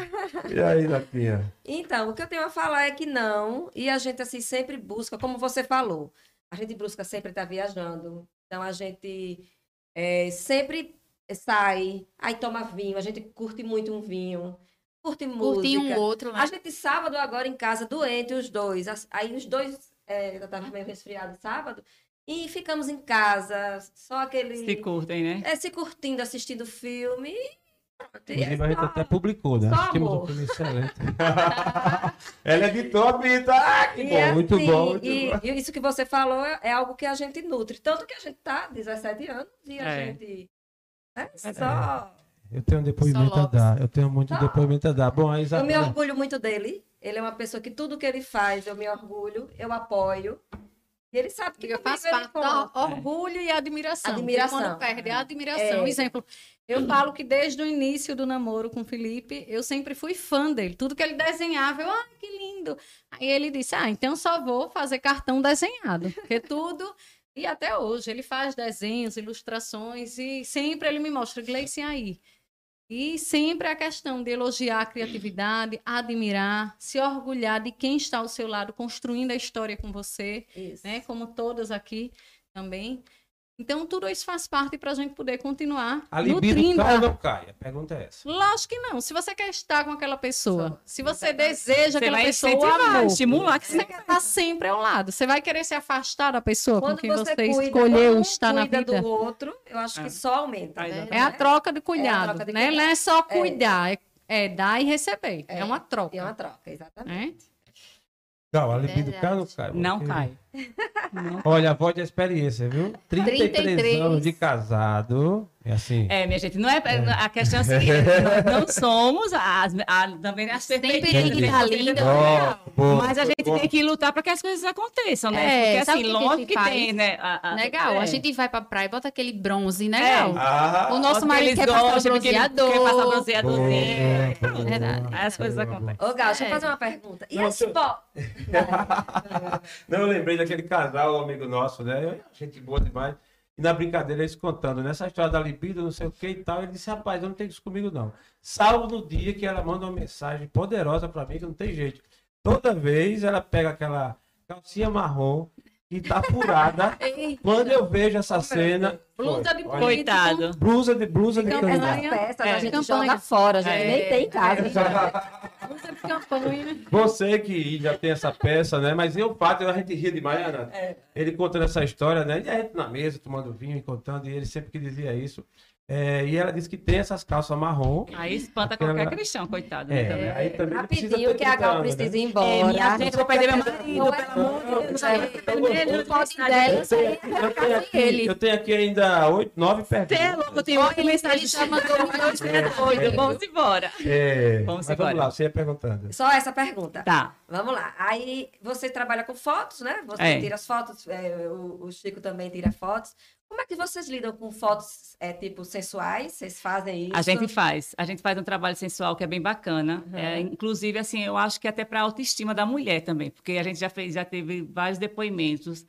E aí, Natinha? Então, o que eu tenho a falar é que não, e a gente assim sempre busca, como você falou, a gente busca sempre estar viajando. Então a gente é, sempre sai, aí toma vinho, a gente curte muito um vinho, curte música. Curtir um outro, né? A gente sábado agora em casa doente os dois, aí os dois, é, eu tava meio resfriado sábado, e ficamos em casa, só aquele Se curtem, né? é, se curtindo, assistindo filme. É Inclusive, a gente até publicou, né? só um amor. filme excelente. Ela é de top, tá? Que E bom, é muito assim, bom, muito e, bom. e isso que você falou é, é algo que a gente nutre. Tanto que a gente tá 17 anos e a É. gente. É só. Eu tenho um depoimento a dar. Eu tenho muito Só. depoimento a dar. Bom, a Eu me orgulho muito dele. Ele é uma pessoa que tudo que ele faz, eu me orgulho, eu apoio. E ele sabe que Eu faço ele parte conta. do orgulho e admiração. Admiração. Quando perde, é admiração. É. Exemplo, eu falo que desde o início do namoro com o Felipe, eu sempre fui fã dele. Tudo que ele desenhava, eu, ai, que lindo. Aí ele disse, ah, então só vou fazer cartão desenhado. Porque tudo... E até hoje, ele faz desenhos, ilustrações, e sempre ele me mostra, Gleice, aí. E sempre a questão de elogiar a criatividade, admirar, se orgulhar de quem está ao seu lado, construindo a história com você Isso. né? Como todas aqui também. Então, tudo isso faz parte para a gente poder continuar A libido nutrindo. cai ou a- não cai? A pergunta é essa. Lógico que não. Se você quer estar com aquela pessoa, Só. se você deseja Você aquela pessoa, amor, estimular que você quer estar sempre ao lado. Você vai querer se afastar da pessoa com Quando quem você, você, cuida, escolheu quando um estar na cuida vida. do outro, eu acho que É. só aumenta. Né? É a troca de cuidado, troca de né? Não é só É. cuidar, é, é dar e receber. É, É. uma troca. É uma troca, exatamente. Não, a libido cai ou não cai? Não cai. Olha, a voz de experiência, viu? 33, 33. anos de casado. É assim. É, minha gente, não é, a questão é a seguinte, nós não somos as, a, também as Sempre perfeitas. tem que estar linda. Ó, boa, Mas a gente boa. tem que lutar para que as coisas aconteçam, né? É, Porque assim, que que lógico que faz? tem, né? A, a- Legal, é. a gente vai pra praia e bota aquele bronze, né? É. Legal. Ah, O nosso marido quer passar bronzeador. Quer passar bronzeadorzinho. boa, boa. Verdade. Aí as coisas acontecem. Ô, Gal, deixa eu É. fazer uma pergunta. E Não, eu-? Não, eu lembrei daquele casal, amigo nosso, né? Gente boa demais. E na brincadeira eles contando, nessa história da libido, não sei o que e tal, ele disse, rapaz, eu não tenho isso comigo não. Salvo no dia que ela manda uma mensagem poderosa pra mim, que não tem jeito. Toda vez ela pega aquela calcinha marrom e tá furada. Ei, Quando eu vejo essa cena... Blusa de Olha, Coitado. Blusa de blusa de Essas campanha. peças É. a gente Campanha. joga fora, a gente É. nem tem em casa. Blusa de campanha. Você que já tem essa peça, né? Mas eu fato, a gente ria demais, né, Ana? Ele contando essa história, né? E a gente na mesa, tomando vinho e contando, e ele sempre que dizia isso. É, e ela disse que tem essas calças marrom. Aí espanta qualquer cristão, coitado. né, É, também. aí também Rapidinho, que a 30 Gal precisa né? ir embora. É, minha gente, eu vou perder meu marido, pelo amor de Deus. Eu tenho, aqui, Ele. eu tenho aqui ainda oito, nove perguntas. mensagem. Ele já mandou milhões de doido. Vamos embora. É, Vamos mas embora. vamos lá, você ia perguntando. Só essa pergunta. Tá. Vamos lá. Aí você trabalha com fotos, né? Você É. tira as fotos, é, o Chico também tira fotos. Como é que vocês lidam com fotos, é, tipo, sensuais? Vocês fazem isso? A gente faz. A gente faz um trabalho sensual que é bem bacana. Uhum. É, inclusive, assim, eu acho que até para a autoestima da mulher também, porque a gente já fez, já teve vários depoimentos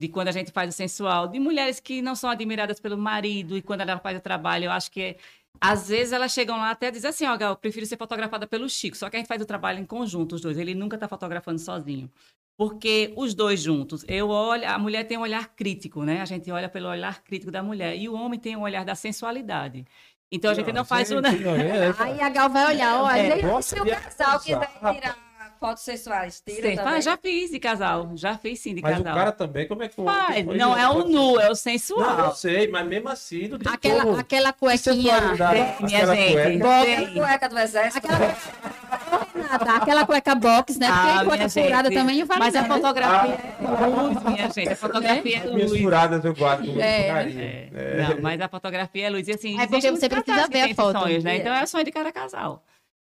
de quando a gente faz o sensual, de mulheres que não são admiradas pelo marido e quando ela faz o trabalho, eu acho que é, às vezes elas chegam lá até dizem assim, ó, Gal, eu prefiro ser fotografada pelo Chico, só que a gente faz o trabalho em conjunto, os dois. Ele nunca está fotografando sozinho. Porque os dois juntos, eu olho, a mulher tem um olhar crítico, né? A gente olha pelo olhar crítico da mulher e o homem tem um olhar da sensualidade. Então a gente não faz Sim, o. né? sim, não, é. Aí a Gal vai olhar, olha. Gosta se o casal quiser tirar fotos sensuais, tira Sim, também. faz, já fiz de casal, já fiz sim de Mas o casal. cara também, como é que foi? Faz, não isso? é o nu, é o Não, sensual. eu sei, mas mesmo assim, não tem Aquela, como. aquela Que cuequinha. Tem, minha aquela gente. cueca. Tem. Cueca do exército. Aquela, Renata, aquela cueca box, né? Porque Ah, a cueca furada gente, também vale Mas a né? fotografia é luz, minha gente. A fotografia é Minhas luz. furadas eu guardo com É. É, É. Não, mas a fotografia é luz. E assim, É porque você precisa ver a foto. Sonhos, né? É. Então é o sonho de cada casal.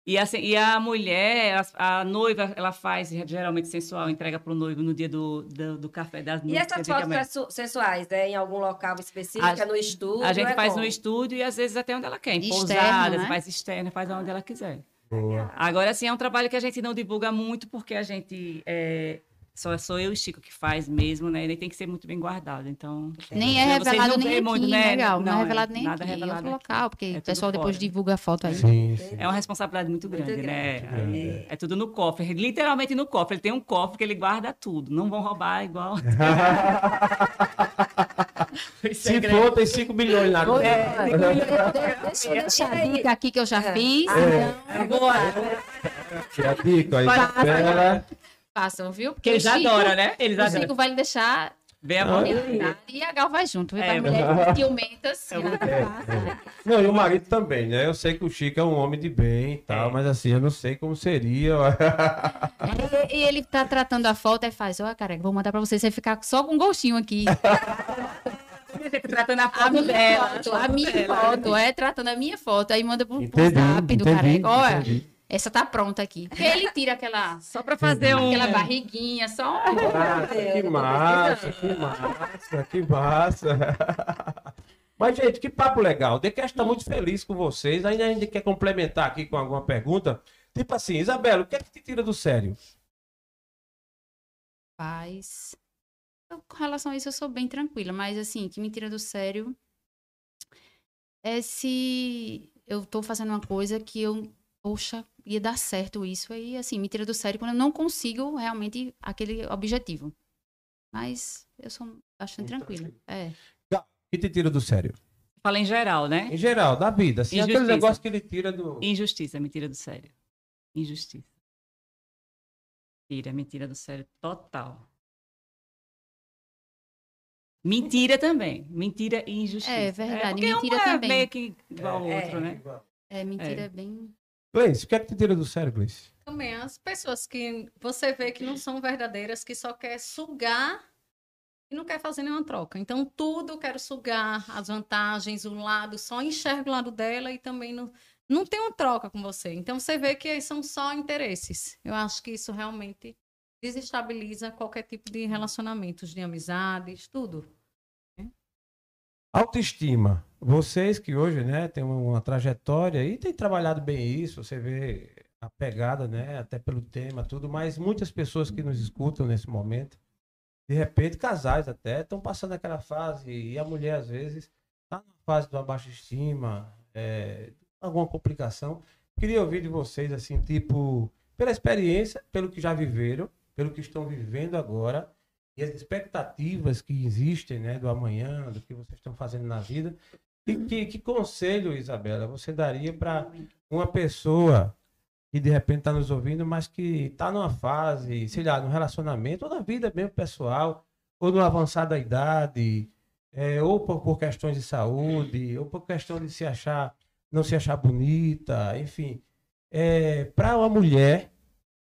E, assim, e a mulher, a, a noiva, ela faz geralmente sensual, entrega para o noivo no dia do, do, do café das E noivas. essas fotos sensuais, é em algum local específico, A- é no estúdio? A gente é faz como? no estúdio e às vezes até onde ela quer. Em Externo, pousadas, né? faz externa, faz onde ela quiser. Boa. Agora, assim, é um trabalho que a gente não divulga muito, porque a gente. É, só sou eu e Chico que faz mesmo, né? Ele tem que ser muito bem guardado. Então. Nem é Vocês não revelado nem aqui, muito, né, né? Gal? Não, Não, é é revelado nem nada aqui, em revelado local, porque É o pessoal depois divulga a foto aí. Sim, sim. É uma responsabilidade muito grande, Muito né? grande. É, é tudo no cofre, literalmente no cofre. Ele tem um cofre que ele guarda tudo. Não vão roubar igual. Se for, tem 5 milhões lá. Vou- Deixa eu deixar a dica aqui que eu já fiz. É. Então, Que a dica aí. Vai. Espera. façam, viu? Porque eles Chico- adoram, né? Eles O adoram. Chico vai lhe deixar Vem a mão. e a Gal vai junto. Viu? É, mulher ciumentas. É muito Não, e o marido também, né? Eu sei que o Chico é um homem de bem e tal, É. mas assim, eu não sei como seria. E, e ele tá tratando a foto e faz, ó, cara, vou mandar pra você, você ficar só com um gostinho aqui. Tratando a A foto minha dela. foto, a minha foto, é tratando a minha foto. Aí manda pro, Entendi, zap do careca. Olha, entendi. essa tá pronta aqui. Ele tira aquela, Só pra fazer um. aquela barriguinha, só um... Massa, que massa, que massa, que massa. Mas, gente, que papo legal. O Decast tá muito feliz com vocês. Ainda a gente quer complementar aqui com alguma pergunta. Tipo assim, Isabela, o que é que te tira do sério? Paz. Eu, com relação a isso, eu sou bem tranquila, mas assim, que me tira do sério é se eu tô fazendo uma coisa que eu, poxa, ia dar certo isso, aí assim, me tira do sério quando eu não consigo realmente aquele objetivo. Mas eu sou bastante Muito tranquila. É. que te tira do sério? Fala em geral, né? Em geral, da vida. Assim, aquele negócio que ele tira do. Injustiça, me tira do sério. Injustiça. Tira, me tira do sério total. Mentira também. Mentira e injustiça. É verdade, porque mentira um é também. meio que igual ao É. outro, né? É, mentira É. é bem. Gleice, o que é que te tira do sério, Gleice? Também as pessoas que você vê que não são verdadeiras, que só quer sugar e não quer fazer nenhuma troca. Então, tudo eu quero sugar, as vantagens, o lado, só enxerga o lado dela e também não, não tem uma troca com você. Então, você vê que são só interesses. Eu acho que isso realmente desestabiliza qualquer tipo de relacionamentos, de amizades, tudo. Autoestima. Vocês que hoje, né, têm uma trajetória e têm trabalhado bem isso, você vê a pegada, né, até pelo tema, tudo, mas muitas pessoas que nos escutam nesse momento, de repente, casais até, estão passando aquela fase e a mulher, às vezes, está na fase do baixa estima, é, alguma complicação. Queria ouvir de vocês, assim, tipo, pela experiência, pelo que já viveram, pelo que estão vivendo agora, e as expectativas que existem, né, do amanhã, do que vocês estão fazendo na vida. E que, que conselho, Isabela, você daria para uma pessoa que de repente está nos ouvindo, mas que está numa fase, sei lá, no relacionamento, ou na vida mesmo pessoal, ou no avançar da idade, é, ou por, por questões de saúde, ou por questão de se achar, não se achar bonita, enfim. É, para uma mulher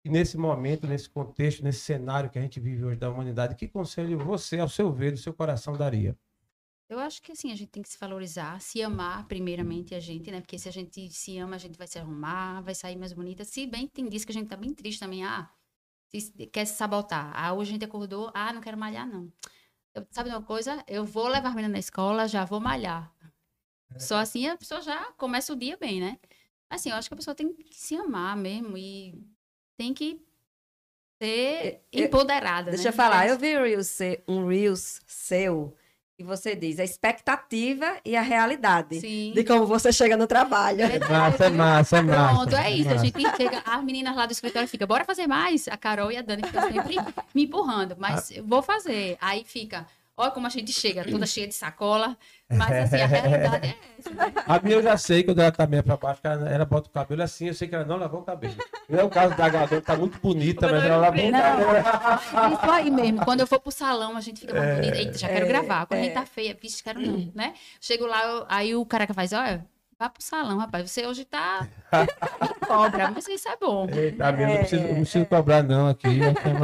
e nesse momento, nesse contexto, nesse cenário que a gente vive hoje da humanidade, que conselho você, ao seu ver, do seu coração, daria? Eu acho que assim, a gente tem que se valorizar, se amar primeiramente a gente, né? Porque se a gente se ama, a gente vai se arrumar, vai sair mais bonita. Se bem tem dias que a gente tá bem triste também, ah, quer se sabotar. Ah, hoje a gente acordou, ah, não quero malhar, não. Eu- sabe uma coisa? Eu vou levar a menina na escola, já vou malhar. Só assim a pessoa já começa o dia bem, né? Assim, eu acho que a pessoa tem que se amar mesmo e tem que ser Eu- empoderada, Deixa né? eu falar, eu vi um Reels, um Reels seu e você diz a expectativa e a realidade Sim. de como você chega no trabalho. Massa, é massa, é massa. Pronto, é isso. A gente chega, as meninas lá do escritório ficam, bora fazer mais. A Carol e a Dani ficam sempre me empurrando, mas eu vou fazer. Aí fica, olha como a gente chega, toda cheia de sacola. Mas assim, a realidade é essa. né? A minha eu já sei, quando ela tá meio pra baixo, ela, ela bota o cabelo assim, eu sei que ela não lavou o cabelo. Não é o caso da Gador, que tá muito bonita, mas ela lavou o cabelo. Isso aí mesmo. Quando eu for pro salão, a gente fica mais bonita. Eita, já quero É, gravar. Quando a gente é. tá feia, vixe, quero não, né? Chego lá, eu- aí o cara que faz, olha, vá pro salão, rapaz. Você hoje tá cobra, mas isso é bom. Eita, a minha não precisa, não precisa cobrar não aqui.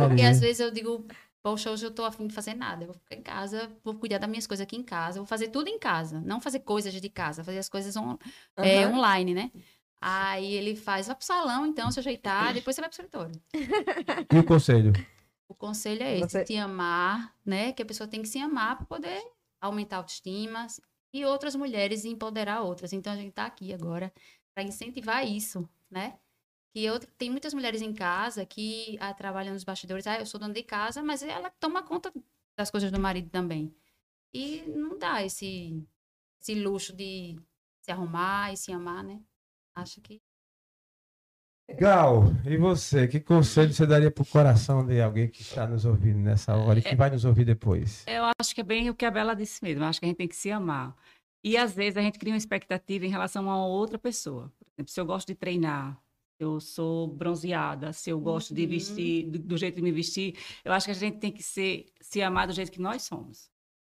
Porque às vezes eu digo, poxa, hoje eu tô afim de fazer nada. Eu vou ficar em casa, vou cuidar das minhas coisas aqui em casa, vou fazer tudo em casa. Não fazer coisas de casa, fazer as coisas on- é, Aham. online, né? Aí ele faz, vai pro salão, então, se ajeitar, depois você vai pro escritório. E o conselho? O conselho é esse, Você- te amar, né? Que a pessoa tem que se amar para poder aumentar a autoestima e outras mulheres empoderar outras. Então a gente tá aqui agora para incentivar isso, né? Que eu, tem muitas mulheres em casa que ah, trabalham nos bastidores, ah, eu sou dona de casa, mas ela toma conta das coisas do marido também. E não dá esse, esse luxo de se arrumar e se amar, né? Acho que Gal, e você? Que conselho você daria pro coração de alguém que está nos ouvindo nessa hora e que vai nos ouvir depois? Eu acho que é bem o que a Bela disse mesmo. Eu acho que a gente tem que se amar. E às vezes a gente cria uma expectativa em relação a outra pessoa. Por exemplo, se eu gosto de treinar, eu sou bronzeada, se eu gosto de Uhum. vestir do, do jeito de me vestir, eu acho que a gente tem que ser, se amar do jeito que nós somos.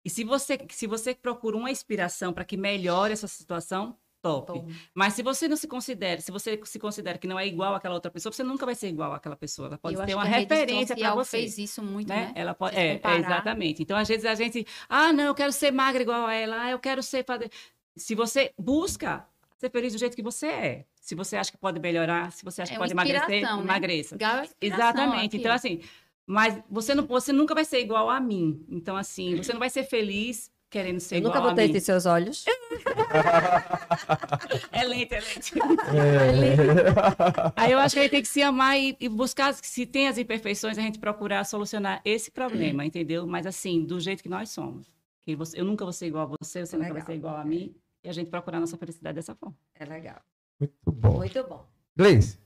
E se você, se você procura uma inspiração para que melhore essa situação, top. Mas se você não se considera, se você se considera que não é igual àquela outra pessoa, você nunca vai ser igual àquela pessoa. Ela pode eu ter uma referência para você fez isso muito, né? né? Ela pode, é, é, exatamente. Então, às vezes a gente, ah, não, eu quero ser magra igual a ela, ah, eu quero ser. fazer-" Se você busca ser feliz do jeito que você é, se você acha que pode melhorar, se você acha É que uma pode emagrecer, né? emagreça. É Exatamente. aqui, Então, assim, mas você, não, você nunca vai ser igual a mim. Então, assim, você não vai ser feliz querendo ser Eu igual nunca a botei mim. em seus olhos. É lento, é lento. É. Aí eu acho que a gente tem que se amar e, e buscar, se tem as imperfeições, a gente procurar solucionar esse problema, entendeu? Mas assim, do jeito que nós somos. Que você, eu nunca vou ser igual a você, você nunca vai Legal. ser igual a mim. E a gente procurar nossa felicidade dessa forma. É legal. Muito bom. Muito bom. Gleice,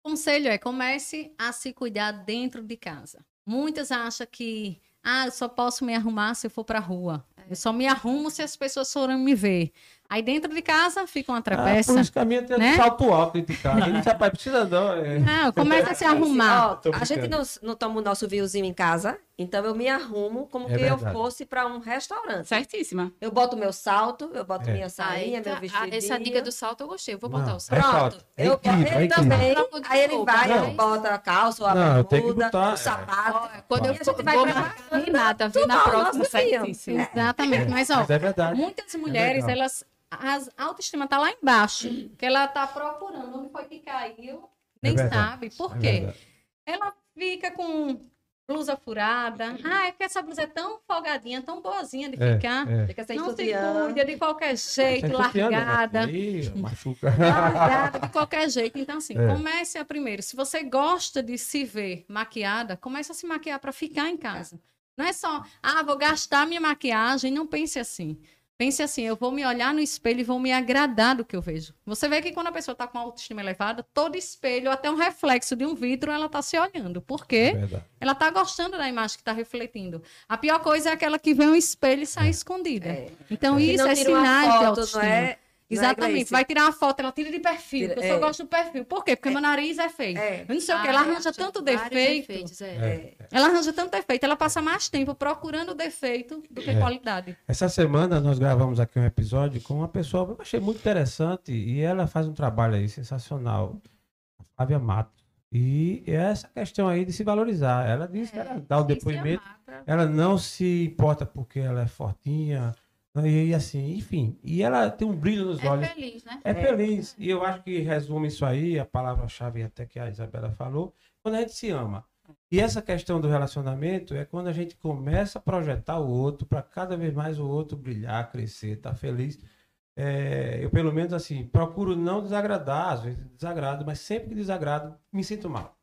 Conselho é comece a se cuidar dentro de casa. Muitas acham que Ah, eu só posso me arrumar se eu for pra rua. Eu só me arrumo se as pessoas forem me ver. Aí dentro de casa fica uma Ah, trepeça. por isso que a minha tem né? salto alto dentro de casa. Ele rapaz, precisa não. É... Ah, começa a se arrumar. Tô a gente não, não toma o nosso vinhozinho em casa, então eu me arrumo como É que eu verdade. fosse para um restaurante. Certíssima. Eu boto meu salto, eu boto É. minha sainha, meu tá, vestidinho. a- essa dica do salto eu gostei. Eu vou botar Não, o salto. é Pronto. salto. É eu, incrível, ele é incrível. também, aí ele vai, né? ele bota a calça ou a Não, bermuda, botar, é. o sapato. Quando eu E a gente vai vou preparando. Renata, viu? Na próxima certíssimo. Exatamente. Mas, ó, é muitas mulheres, elas. A autoestima tá lá embaixo. Que ela tá procurando onde foi que caiu. Nem verdade. sabe. Por É quê? verdade. ela fica com blusa furada. Ah, é que essa blusa é tão folgadinha, tão boazinha de É, ficar. é. Fica Não se sutiã. cuida de qualquer jeito, né? largada. Ih, machuca. largada de qualquer jeito. Então, assim, É. comece a primeiro. Se você gosta de se ver maquiada, comece a se maquiar para ficar em casa. Não é só, ah, vou gastar minha maquiagem. Não pense assim. Pense assim, eu vou me olhar no espelho e vou me agradar do que eu vejo. Você vê que quando a pessoa está com a autoestima elevada, todo espelho, até um reflexo de um vidro, ela está se olhando. Por É quê? verdade. Ela está gostando da imagem que está refletindo. A pior coisa é aquela que vê um espelho e sai escondida. É. Então, Se isso é sinais de autoestima. Não é, Exatamente. Gleice? Vai tirar uma foto, ela tira de perfil. Tira- Eu só é. gosto do perfil. Por quê? Porque meu nariz é feio. É. Eu não sei o que. Ah, Ela é, arranja tanto defeito. defeitos, é. É. Ela arranja tanto defeito. Ela passa mais tempo procurando defeito do que É. qualidade. Essa semana nós gravamos aqui um episódio com uma pessoa que eu achei muito interessante e ela faz um trabalho aí sensacional, a Flávia Mato. E é essa questão aí de se valorizar. Ela disse que ela dá o depoimento, pra- ela não se importa porque ela é fortinha, e assim, enfim. E ela tem um brilho nos É olhos. feliz, né? É feliz. E eu acho que resume isso aí, a palavra-chave até que a Isabela falou, quando a gente se ama. E essa questão do relacionamento é quando a gente começa a projetar o outro para cada vez mais o outro brilhar, crescer, estar feliz. É, eu, pelo menos, assim, procuro não desagradar, às vezes desagrado, mas sempre que desagrado, me sinto mal.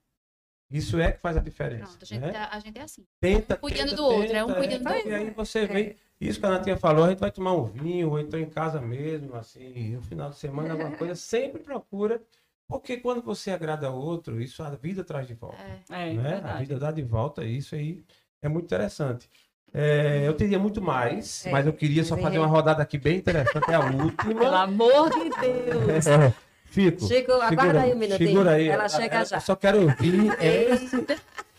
Isso é que faz a diferença. Pronto, a gente, né? tá- a gente é assim. Tenta, um cuidando tenta, do outro, é um tenta, cuidando do E outro. aí você vem. Isso que a Natinha falou, a gente vai tomar um vinho, ou então em casa mesmo, assim, no final de semana, alguma coisa, sempre procura. Porque quando você agrada outro, isso a vida traz de volta. É. É, né? A verdade. vida dá de volta, isso aí é muito interessante. É, eu teria muito mais, É, mas eu queria só fazer é- uma rodada aqui bem interessante, é a Pelo última. amor de Deus. É, Fico. Chico, aguarda segura, aí um minutinho. segura aí. Ela chega Eu já. só quero ouvir esse,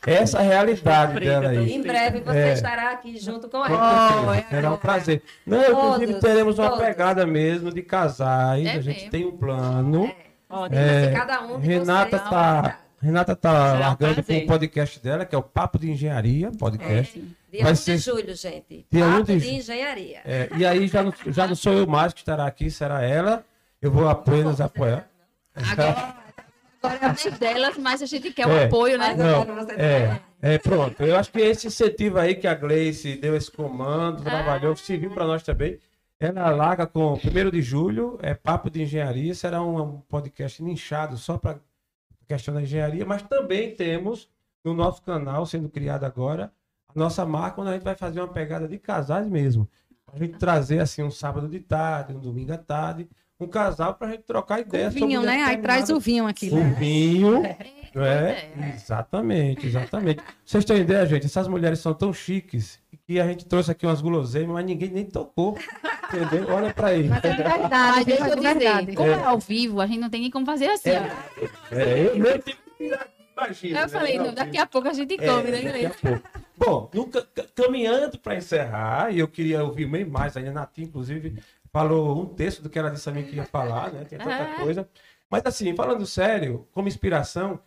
essa realidade dela aí. Em breve você É. estará aqui junto com ela. certeza. Será um prazer. Não, inclusive Todos, teremos uma todos. pegada mesmo de casais. É a gente mesmo? tem um plano. Ótimo. É, Cada um de Renata vocês. tá, Renata tá Será um largando com prazer. o podcast dela, que é o Papo de Engenharia podcast. Dia Vai 1 ser- de julho, gente. Dia 1 Papo de de engenharia. É, e aí já não, já não sou eu mais que estará aqui, será ela. Eu vou apenas apoiar. Agora, agora é a vez delas, mas a gente quer o É. apoio, né? Não, você é, é, pronto. Eu acho que esse incentivo aí que a Gleice deu esse comando, trabalhou, serviu para nós também. Ela larga com 1 de julho, é Papo de Engenharia, será um, um podcast nichado só para questão da engenharia, mas também temos no nosso canal, sendo criado agora, a nossa marca, onde a gente vai fazer uma pegada de casais mesmo. A gente trazer assim um sábado de tarde, um domingo à tarde, um casal para a gente trocar Com sobre vinho, né? Aí traz o vinho aqui. o né? vinho. É, é. exatamente, exatamente. Vocês têm ideia, gente? Essas mulheres são tão chiques que a gente trouxe aqui umas guloseimas, mas ninguém nem tocou. Entendeu? Olha pra aí. Mas é verdade, Mas deixa eu é verdade. dizer, como é ao vivo, a gente não tem nem como fazer assim. ó. É, eu mesmo tive que virar, imagina. Eu né? falei, Não, daqui a pouco a gente é, come, né, daqui a Gleice? pouco. Bom, caminhando para encerrar, e eu queria ouvir bem mais, ainda Nath, inclusive, falou um terço do que ela disse a mim que ia falar, né? Tem tanta É. coisa. Mas assim, falando sério, como inspiração,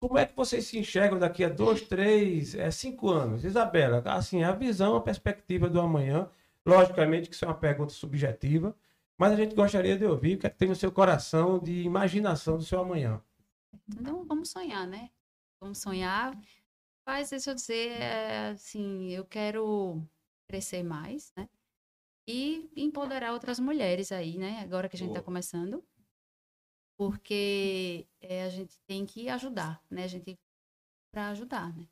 como é que vocês se enxergam daqui a dois, três, é, cinco anos? Isabela, assim, a visão, a perspectiva do amanhã, logicamente que isso é uma pergunta subjetiva, mas a gente gostaria de ouvir o que é que tem no seu coração de imaginação do seu amanhã. Então vamos sonhar, né? Vamos sonhar. Mas deixa eu dizer, é, assim, eu quero crescer mais, né? E empoderar outras mulheres aí, né? Agora que a gente está começando. Porque é, a gente tem que ajudar, né? A gente para ajudar, né?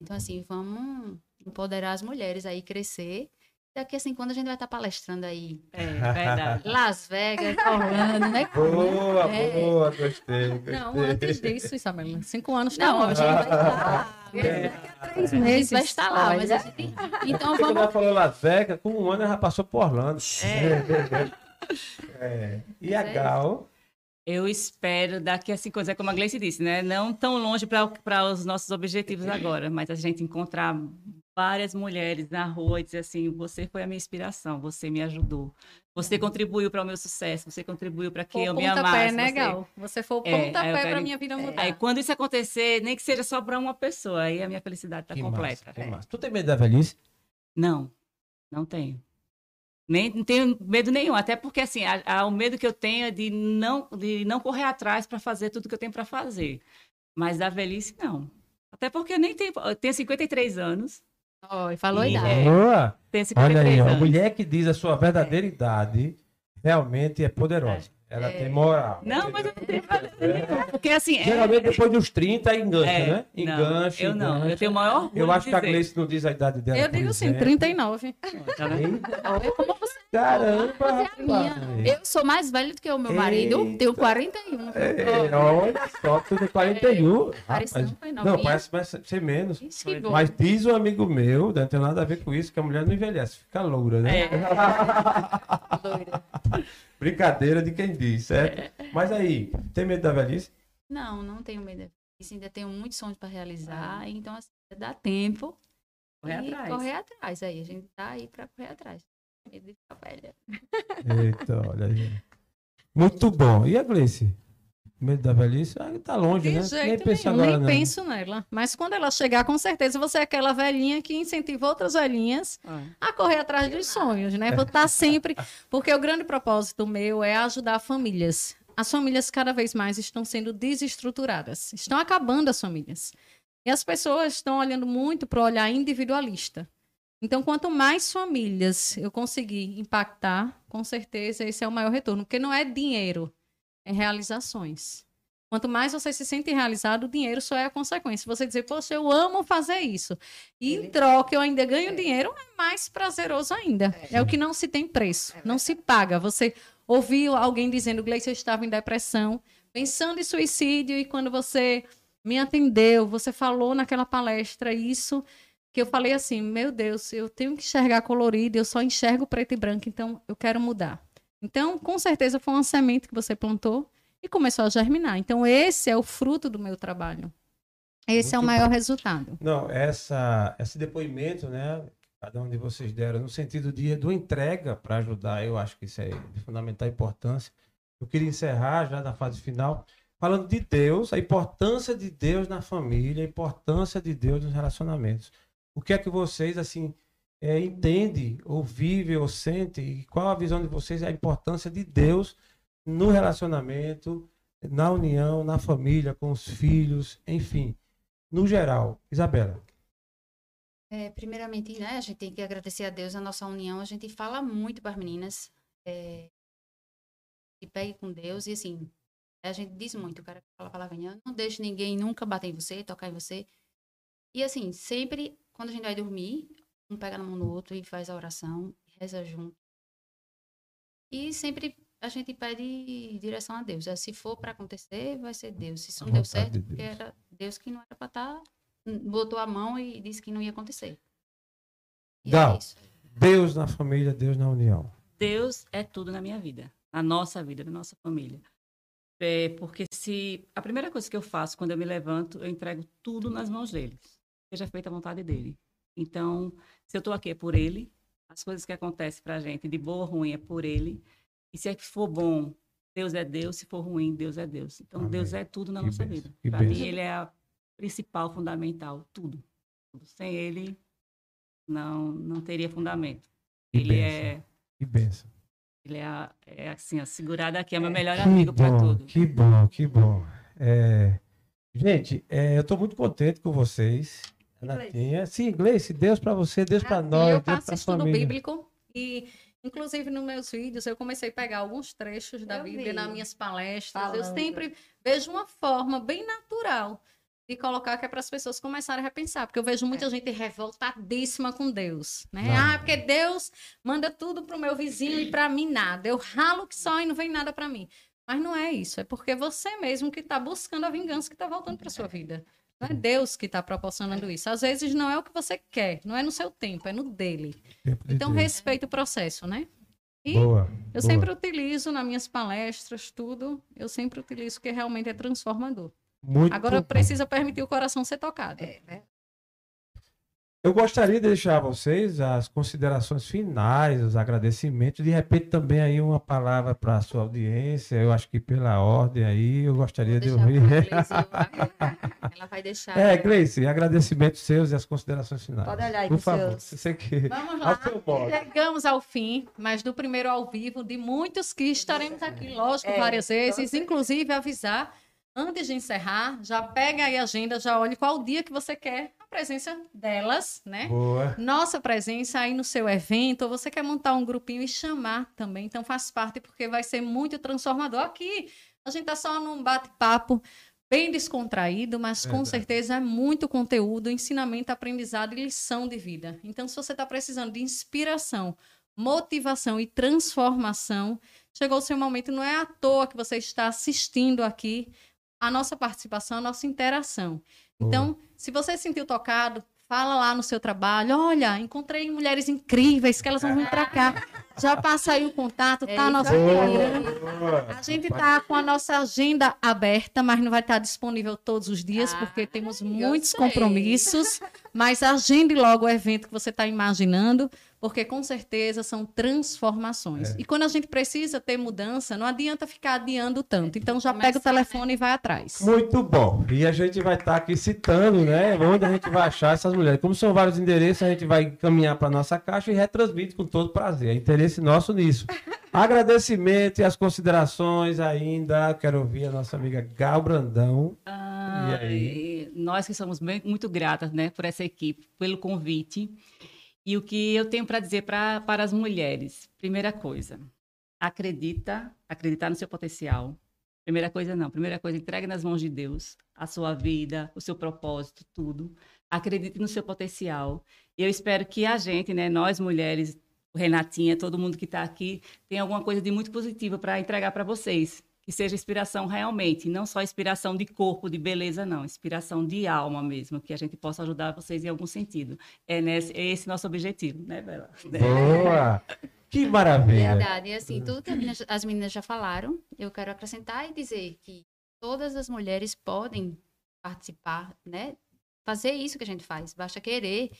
Então, assim, vamos empoderar as mulheres aí, crescer daqui a cinco anos a gente vai estar palestrando aí. É, verdade. Las Vegas, Orlando, né? Boa, É. boa, gostei, gostei. Não, antes disso, Isabela. Cinco anos tá Não, a longe. gente vai estar. É. Três A gente meses. vai estar lá, mas a gente. Então quando vamos. ela falou Las Vegas, com um ano ela já passou por Orlando. É. E a é Gal, Eu espero daqui a cinco anos, é como a Gleice disse, né? Não tão longe para os nossos objetivos agora, mas a gente encontrar várias mulheres na rua e dizer assim: você foi a minha inspiração, você me ajudou, você contribuiu para o meu sucesso, você contribuiu para que Foi eu o me amasse. né, você- Gal? Você foi o É, pontapé para quero- minha vida mudar. Aí quando isso acontecer, nem que seja só para uma pessoa, aí a minha felicidade está completa. massa, que massa. Tu tem medo da velhice? Não, não tenho. Nem não tenho medo nenhum, até porque assim, a- a- o medo que eu tenho é de não, de não correr atrás para fazer tudo que eu tenho para fazer. Mas da velhice, não. Até porque eu nem tenho. Eu tenho 53 anos. Ó, falou a E- idade. É. Boa! Tenho 53 Olha aí, ó, a anos. mulher que diz a sua verdadeira idade realmente é poderosa. Ela tem moral. Não, mas eu não tenho medo nenhum. Porque assim. é- Geralmente depois dos 30 engancha, é, né? não, Engancha, Eu não, eu tenho o maior orgulho Eu acho de que a. Gleice não diz a idade dela. Eu digo assim, exemplo. 39. Tá vendo? Eita, Olha como você Caramba, Fazer a minha. rapaz. Eu sou mais velho do que o meu marido, Eita. tenho 41. É, olha só, tu tem 41. Parece rapaz. não, foi Não, novinha. parece mais ser menos. Isso que bom. Mas diz um amigo meu, não tem nada a ver com isso, que a mulher não envelhece, fica loura, né? É. Doida. Brincadeira de quem diz, certo? Mas aí, tem medo da velhice? Não, não tenho medo disso. Ainda tenho muitos sonhos para realizar. Então, assim, dá tempo. Correr e atrás. correr atrás. Aí, a gente tá aí para correr atrás. Medo de ficar velha. Eita, olha aí. Muito bom. E a Gleice? Medo da velhice? Ah, tá longe, De né? jeito nem pensa nenhum, agora, nem não. penso nela. Mas quando ela chegar, com certeza você é aquela velhinha que incentiva outras velhinhas Ah. a correr atrás dos sonhos, né? Vou estar sempre. Porque o grande propósito meu é ajudar famílias. As famílias cada vez mais estão sendo desestruturadas, estão acabando as famílias. E as pessoas estão olhando muito para o olhar individualista. Então, quanto mais famílias eu conseguir impactar, com certeza esse é o maior retorno. Porque não é dinheiro, é realizações. Quanto mais você se sente realizado, o dinheiro só é a consequência. Você dizer, poxa, eu amo fazer isso. E em troca eu ainda ganho dinheiro, é mais prazeroso ainda. É, o que não se tem preço, não se paga. Você ouviu alguém dizendo, Gleice, eu estava em depressão, pensando em suicídio, e quando você me atendeu, você falou naquela palestra isso, que eu falei assim, meu Deus, eu tenho que enxergar colorido, eu só enxergo preto e branco, então eu quero mudar. Então, com certeza foi uma semente que você plantou e começou a germinar. Então, esse é o fruto do meu trabalho. Esse é o Muito maior resultado. Não, essa, esse depoimento, né? Cada um de vocês deram, no sentido de, do entrega para ajudar, eu acho que isso é de fundamental importância. Eu queria encerrar já na fase final, falando de Deus, a importância de Deus na família, a importância de Deus nos relacionamentos. O que é que vocês, assim, é, entendem, ou vivem, ou sentem, e qual a visão de vocês, a importância de Deus no relacionamento, na união, na família, com os filhos, enfim, no geral. Isabela. É, primeiramente, né, a gente tem que agradecer a Deus a nossa união. A gente fala muito para as meninas. É, se pegue com Deus e assim, a gente diz muito, o cara que fala a palavrinha, não deixe ninguém nunca bater em você, tocar em você. E assim, sempre, quando a gente vai dormir, um pega na mão do outro e faz a oração, reza junto. E sempre a gente pede direção a Deus. É, Se for para acontecer, vai ser Deus. Se isso A não deu certo, de porque era Deus que não era para estar, botou a mão e disse que não ia acontecer. E Gal. é. Deus na família, Deus na união. Deus é tudo na minha vida, na nossa vida, na nossa família. É, porque se a primeira coisa que eu faço quando eu me levanto, eu entrego tudo nas mãos dele. Seja feita a vontade dele. Então, se eu estou aqui é por ele, as coisas que acontecem pra gente, de boa ou ruim, é por ele. E se é que for bom, Deus é Deus, se for ruim, Deus é Deus. Então, Amém. Deus é tudo na Que nossa vida. Para mim, ele é a principal, fundamental, tudo. Tudo. Sem ele, não, não teria fundamento. Que ele bênção. é Que benção. ele é, a- é assim, a segurada aqui, é meu melhor Que amigo para tudo. Que bom, que bom. É, Gente, é, eu estou muito contente com vocês. Renatinha. Sim, Gleice, Deus para você, Deus para Ah, nós, eu Deus faço para a estudo família. bíblico e, inclusive, nos meus vídeos, eu comecei a pegar alguns trechos da Eu Bíblia vi. nas minhas palestras. Eu Falando. sempre vejo uma forma bem natural de colocar que é para as pessoas começarem a repensar, porque eu vejo muita gente revoltadíssima com Deus, né? Não. Ah, porque Deus manda tudo pro meu vizinho e para mim nada. Eu ralo que só e não vem nada para mim. Mas não é isso, é porque você mesmo que está buscando a vingança que está voltando para sua vida. Não é Deus que está proporcionando isso. Às vezes não é o que você quer, não é no seu tempo, é no dele. Tempo de Então Deus. respeita o processo, né? E Boa. eu boa. sempre utilizo nas minhas palestras, tudo, eu sempre utilizo que realmente é transformador. Muito Agora bom. precisa permitir o coração ser tocado. Eu gostaria de deixar a vocês as considerações finais, os agradecimentos. De repente, também aí uma palavra para a sua audiência. Eu acho que pela ordem aí, eu gostaria de Deixar ouvir. Ela vai deixar. É, Gleice, agradecimentos seus e as considerações finais. Pode olhar aí Por favor, seus- se você quer. Vamos Ao lá. seu modo. Chegamos ao fim, mas do primeiro ao vivo, de muitos que estaremos aqui, lógico, É, várias vezes, inclusive avisar, antes de encerrar, já pega aí a agenda, já olhe qual dia que você quer presença delas, né? Boa. Nossa presença aí no seu evento, ou você quer montar um grupinho e chamar também, então faz parte, porque vai ser muito transformador. Aqui, a gente tá só num bate-papo bem descontraído, mas com Verdade. certeza é muito conteúdo, ensinamento, aprendizado e lição de vida. Então, se você está precisando de inspiração, motivação e transformação, chegou o seu momento, não é à toa que você está assistindo aqui a nossa participação, a nossa interação. Então, se você se sentiu tocado, fala lá no seu trabalho, olha, encontrei mulheres incríveis que elas vão vir para cá. Já passa aí o contato, É tá? isso Nosso. Instagram. A gente tá com a nossa agenda aberta, mas não vai estar disponível todos os dias, Ah, porque temos muitos sei. compromissos. Mas agende logo o evento que você está imaginando, porque com certeza são transformações. É. E quando a gente precisa ter mudança, não adianta ficar adiando tanto. Então já pega o Começar, telefone e vai atrás. Muito bom. E a gente vai estar aqui citando, né? Onde a gente vai achar essas mulheres. Como são vários endereços, a gente vai caminhar para nossa caixa e retransmite com todo prazer. É interesse nosso nisso. Agradecimento e as considerações ainda. Quero ouvir a nossa amiga Gal Brandão. Ah, E aí? nós que somos bem- muito gratas né, por essa equipe, pelo convite. E o que eu tenho para dizer pra, para as mulheres? Primeira coisa, acredita, acreditar no seu potencial. Primeira coisa, não. Primeira coisa, entregue nas mãos de Deus a sua vida, o seu propósito, tudo. Acredite no seu potencial. E eu espero que a gente, né, nós mulheres, Renatinha, todo mundo que está aqui, tenha alguma coisa de muito positiva para entregar para vocês. Que seja inspiração realmente, não só inspiração de corpo, de beleza, não. Inspiração de alma mesmo, que a gente possa ajudar vocês em algum sentido. É, nesse, é esse nosso objetivo, né, Bela? Boa! Que maravilha! Verdade. E assim, tudo que as meninas, as meninas já falaram, eu quero acrescentar e dizer que todas as mulheres podem participar, né? Fazer isso que a gente faz, basta querer.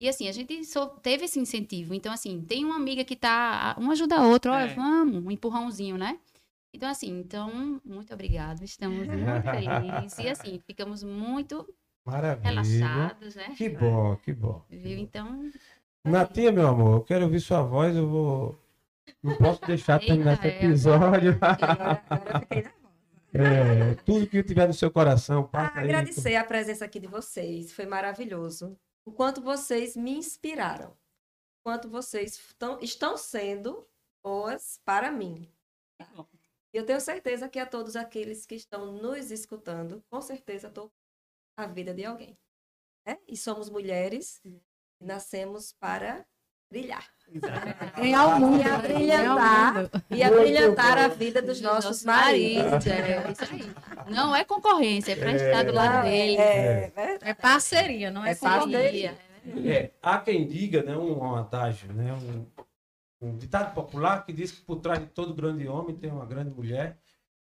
E assim, a gente só teve esse incentivo. Então, assim, tem uma amiga que tá. Um ajuda a outra, olha, É. vamos, um empurrãozinho, né? Então, assim, então, muito obrigado. Estamos muito felizes. E assim, ficamos muito Maravilha. relaxados, né? Que bom, que bom. Viu? Então, Natinha, meu amor, eu quero ouvir sua voz, eu vou. Não posso deixar Eita, terminar esse é. episódio. Agora, fiquei nervosa. É, tudo que tiver no seu coração, Ah, passa aí. agradecer a presença aqui de vocês, foi maravilhoso. O quanto vocês me inspiraram, o quanto vocês tão- estão sendo boas para mim. E eu tenho certeza que a todos aqueles que estão nos escutando, com certeza estou a vida de alguém. né? E somos mulheres, e nascemos para brilhar. Ganhar o mundo. E a brilhantar, Ganhar o mundo. e a Muito brilhantar a vida dos nossos maridos. É, isso aí. Não é concorrência, é pra estar do lado dele. É, né? É parceria, não é, É concorrência. parceria. É, há quem diga, né, um, um adágio, né, um, um ditado popular que diz que por trás de todo grande homem tem uma grande mulher.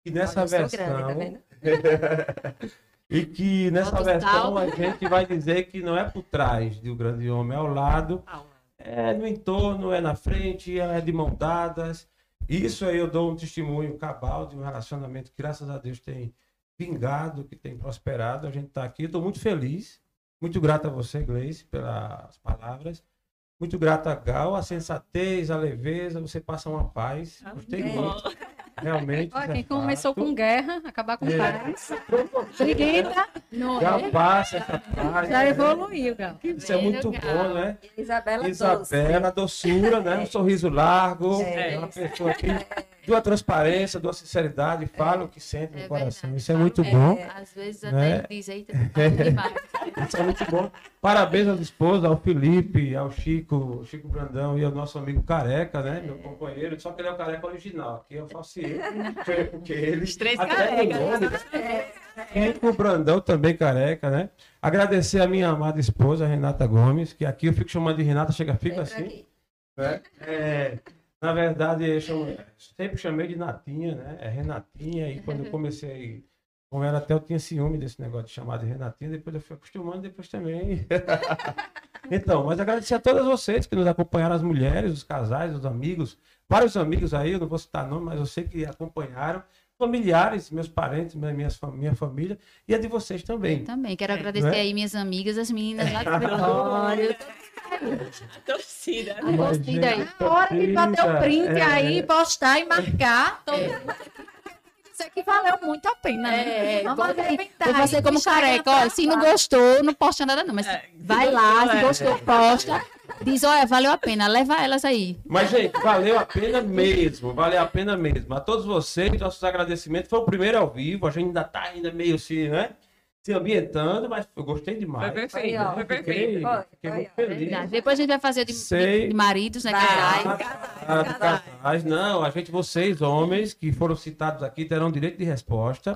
E nessa Olha, versão, grande, tá e que nessa versão salto. a gente vai dizer que não é por trás de um grande homem, é ao lado, é no entorno, é na frente, é de mão dadas. Isso aí eu dou um testemunho cabal de um relacionamento que, graças a Deus, tem vingado, que tem prosperado. A gente está aqui, estou muito feliz, muito grato a você, Gleice, pelas palavras. Muito grato a Gal, a sensatez, a leveza, você passa uma paz. Gostei Amém. muito. realmente. É quem começou fato. com guerra, acabar com É. paz. Briguenta, não Já é? passa essa fase. Já né? evoluiu, Gal. Isso é muito bom, né? Isabela Isabela, doçura, né? Um sorriso largo, É. é uma pessoa que de uma transparência, de uma sinceridade, fala o que sente no É coração. verdade. Isso é muito É, bom. Às vezes Né? até diz, eita, tá. Isso é muito bom. Parabéns às esposas, ao Felipe, ao Chico, Chico Brandão e ao nosso amigo Careca, né? Meu companheiro. Só que ele é o careca original. Aqui eu faço porque ele. Os três carecas. no nome, Chico Brandão também careca, né? Agradecer a minha amada esposa, Renata Gomes, que aqui eu fico chamando de Renata, chega, fica assim. né? É, na verdade, eu chamo- sempre chamei de Natinha, né? É Renatinha, e quando eu comecei, como era até eu tinha ciúme desse negócio de chamar de Renatinha, depois eu fui acostumando, depois também. então, mas agradecer a todas vocês que nos acompanharam, as mulheres, os casais, os amigos, vários amigos aí, eu não vou citar nome, mas eu sei que acompanharam, familiares, meus parentes, minha, minha, minha família, e a de vocês também. Também quero É. agradecer é? aí minhas amigas, as meninas lá do escritório. Torcida. A torcida aí. Na hora de bater o print É. aí, postar e marcar, todo mundo dizer que valeu muito a pena. né? É, Vamos arrebentar aí, como careca, olha, se não gostou, não posta nada não, mas É, vai lá, gostou, se é. gostou, posta. Diz, olha, valeu a pena, leva elas aí. Mas, gente, valeu a pena mesmo, valeu a pena mesmo. A todos vocês, nossos agradecimentos. Foi o primeiro ao vivo, a gente ainda tá ainda meio assim, né? Se ambientando, mas eu gostei demais. Foi perfeito, Aí, ó. foi Fiquei, perfeito. Foi, fiquei foi, ó. feliz. Depois a gente vai fazer de, Sei. de- de maridos, né, casais. Ah, de casais. Não, a gente, vocês, homens, que foram citados aqui, terão direito de resposta.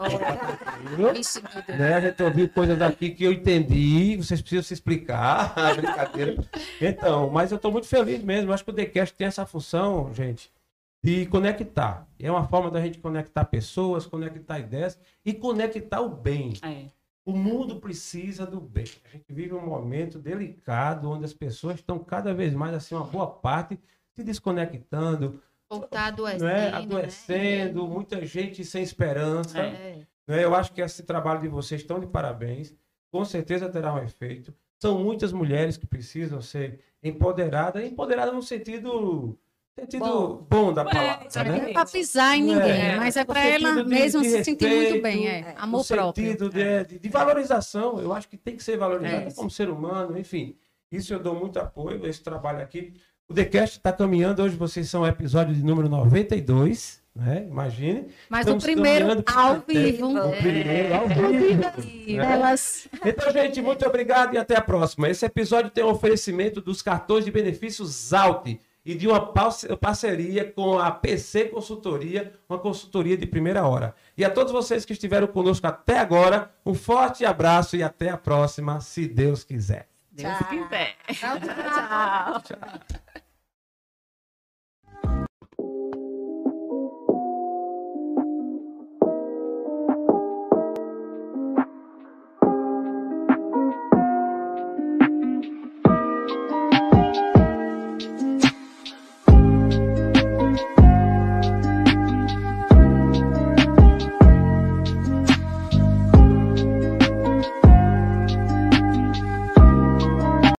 Isso, Guido. Né? A gente ouviu coisas aqui que eu entendi, vocês precisam se explicar. Brincadeira. Então, mas eu estou muito feliz mesmo. Acho que o TheCast tem essa função, gente, de conectar. É uma forma da gente conectar pessoas, conectar ideias e conectar o bem. É. O mundo precisa do bem. A gente vive um momento delicado onde as pessoas estão cada vez mais, assim, uma boa parte, se desconectando, tá adoecendo, né? né? adoecendo, muita gente sem esperança. É. né? Eu acho que esse trabalho de vocês estão de parabéns. Com certeza terá um efeito. São muitas mulheres que precisam ser empoderadas, empoderadas no sentido, sentido bom, Bom. da É, palavra. sabe né? Não é pra pisar em ninguém, É, mas é pra ela de- mesma de se sentir muito bem. É. é. Amor próprio. sentido de, de- de valorização. Eu acho que tem que ser valorizado É. como ser humano, enfim. Isso eu dou muito apoio, esse trabalho aqui. O TheCast está caminhando, hoje vocês são o episódio de número 92, né? Imagine. Mas Estamos o primeiro ao vivo. O primeiro ao vivo. né? Elas Então, gente, muito obrigado e até a próxima. Esse episódio tem um oferecimento dos cartões de benefícios Alt e de uma parce- parceria com a PC Consultoria, uma consultoria de primeira hora. E a todos vocês que estiveram conosco até agora, um forte abraço e até a próxima, se Deus quiser. Deus Tchau. quiser. Tchau, tchau. Tchau.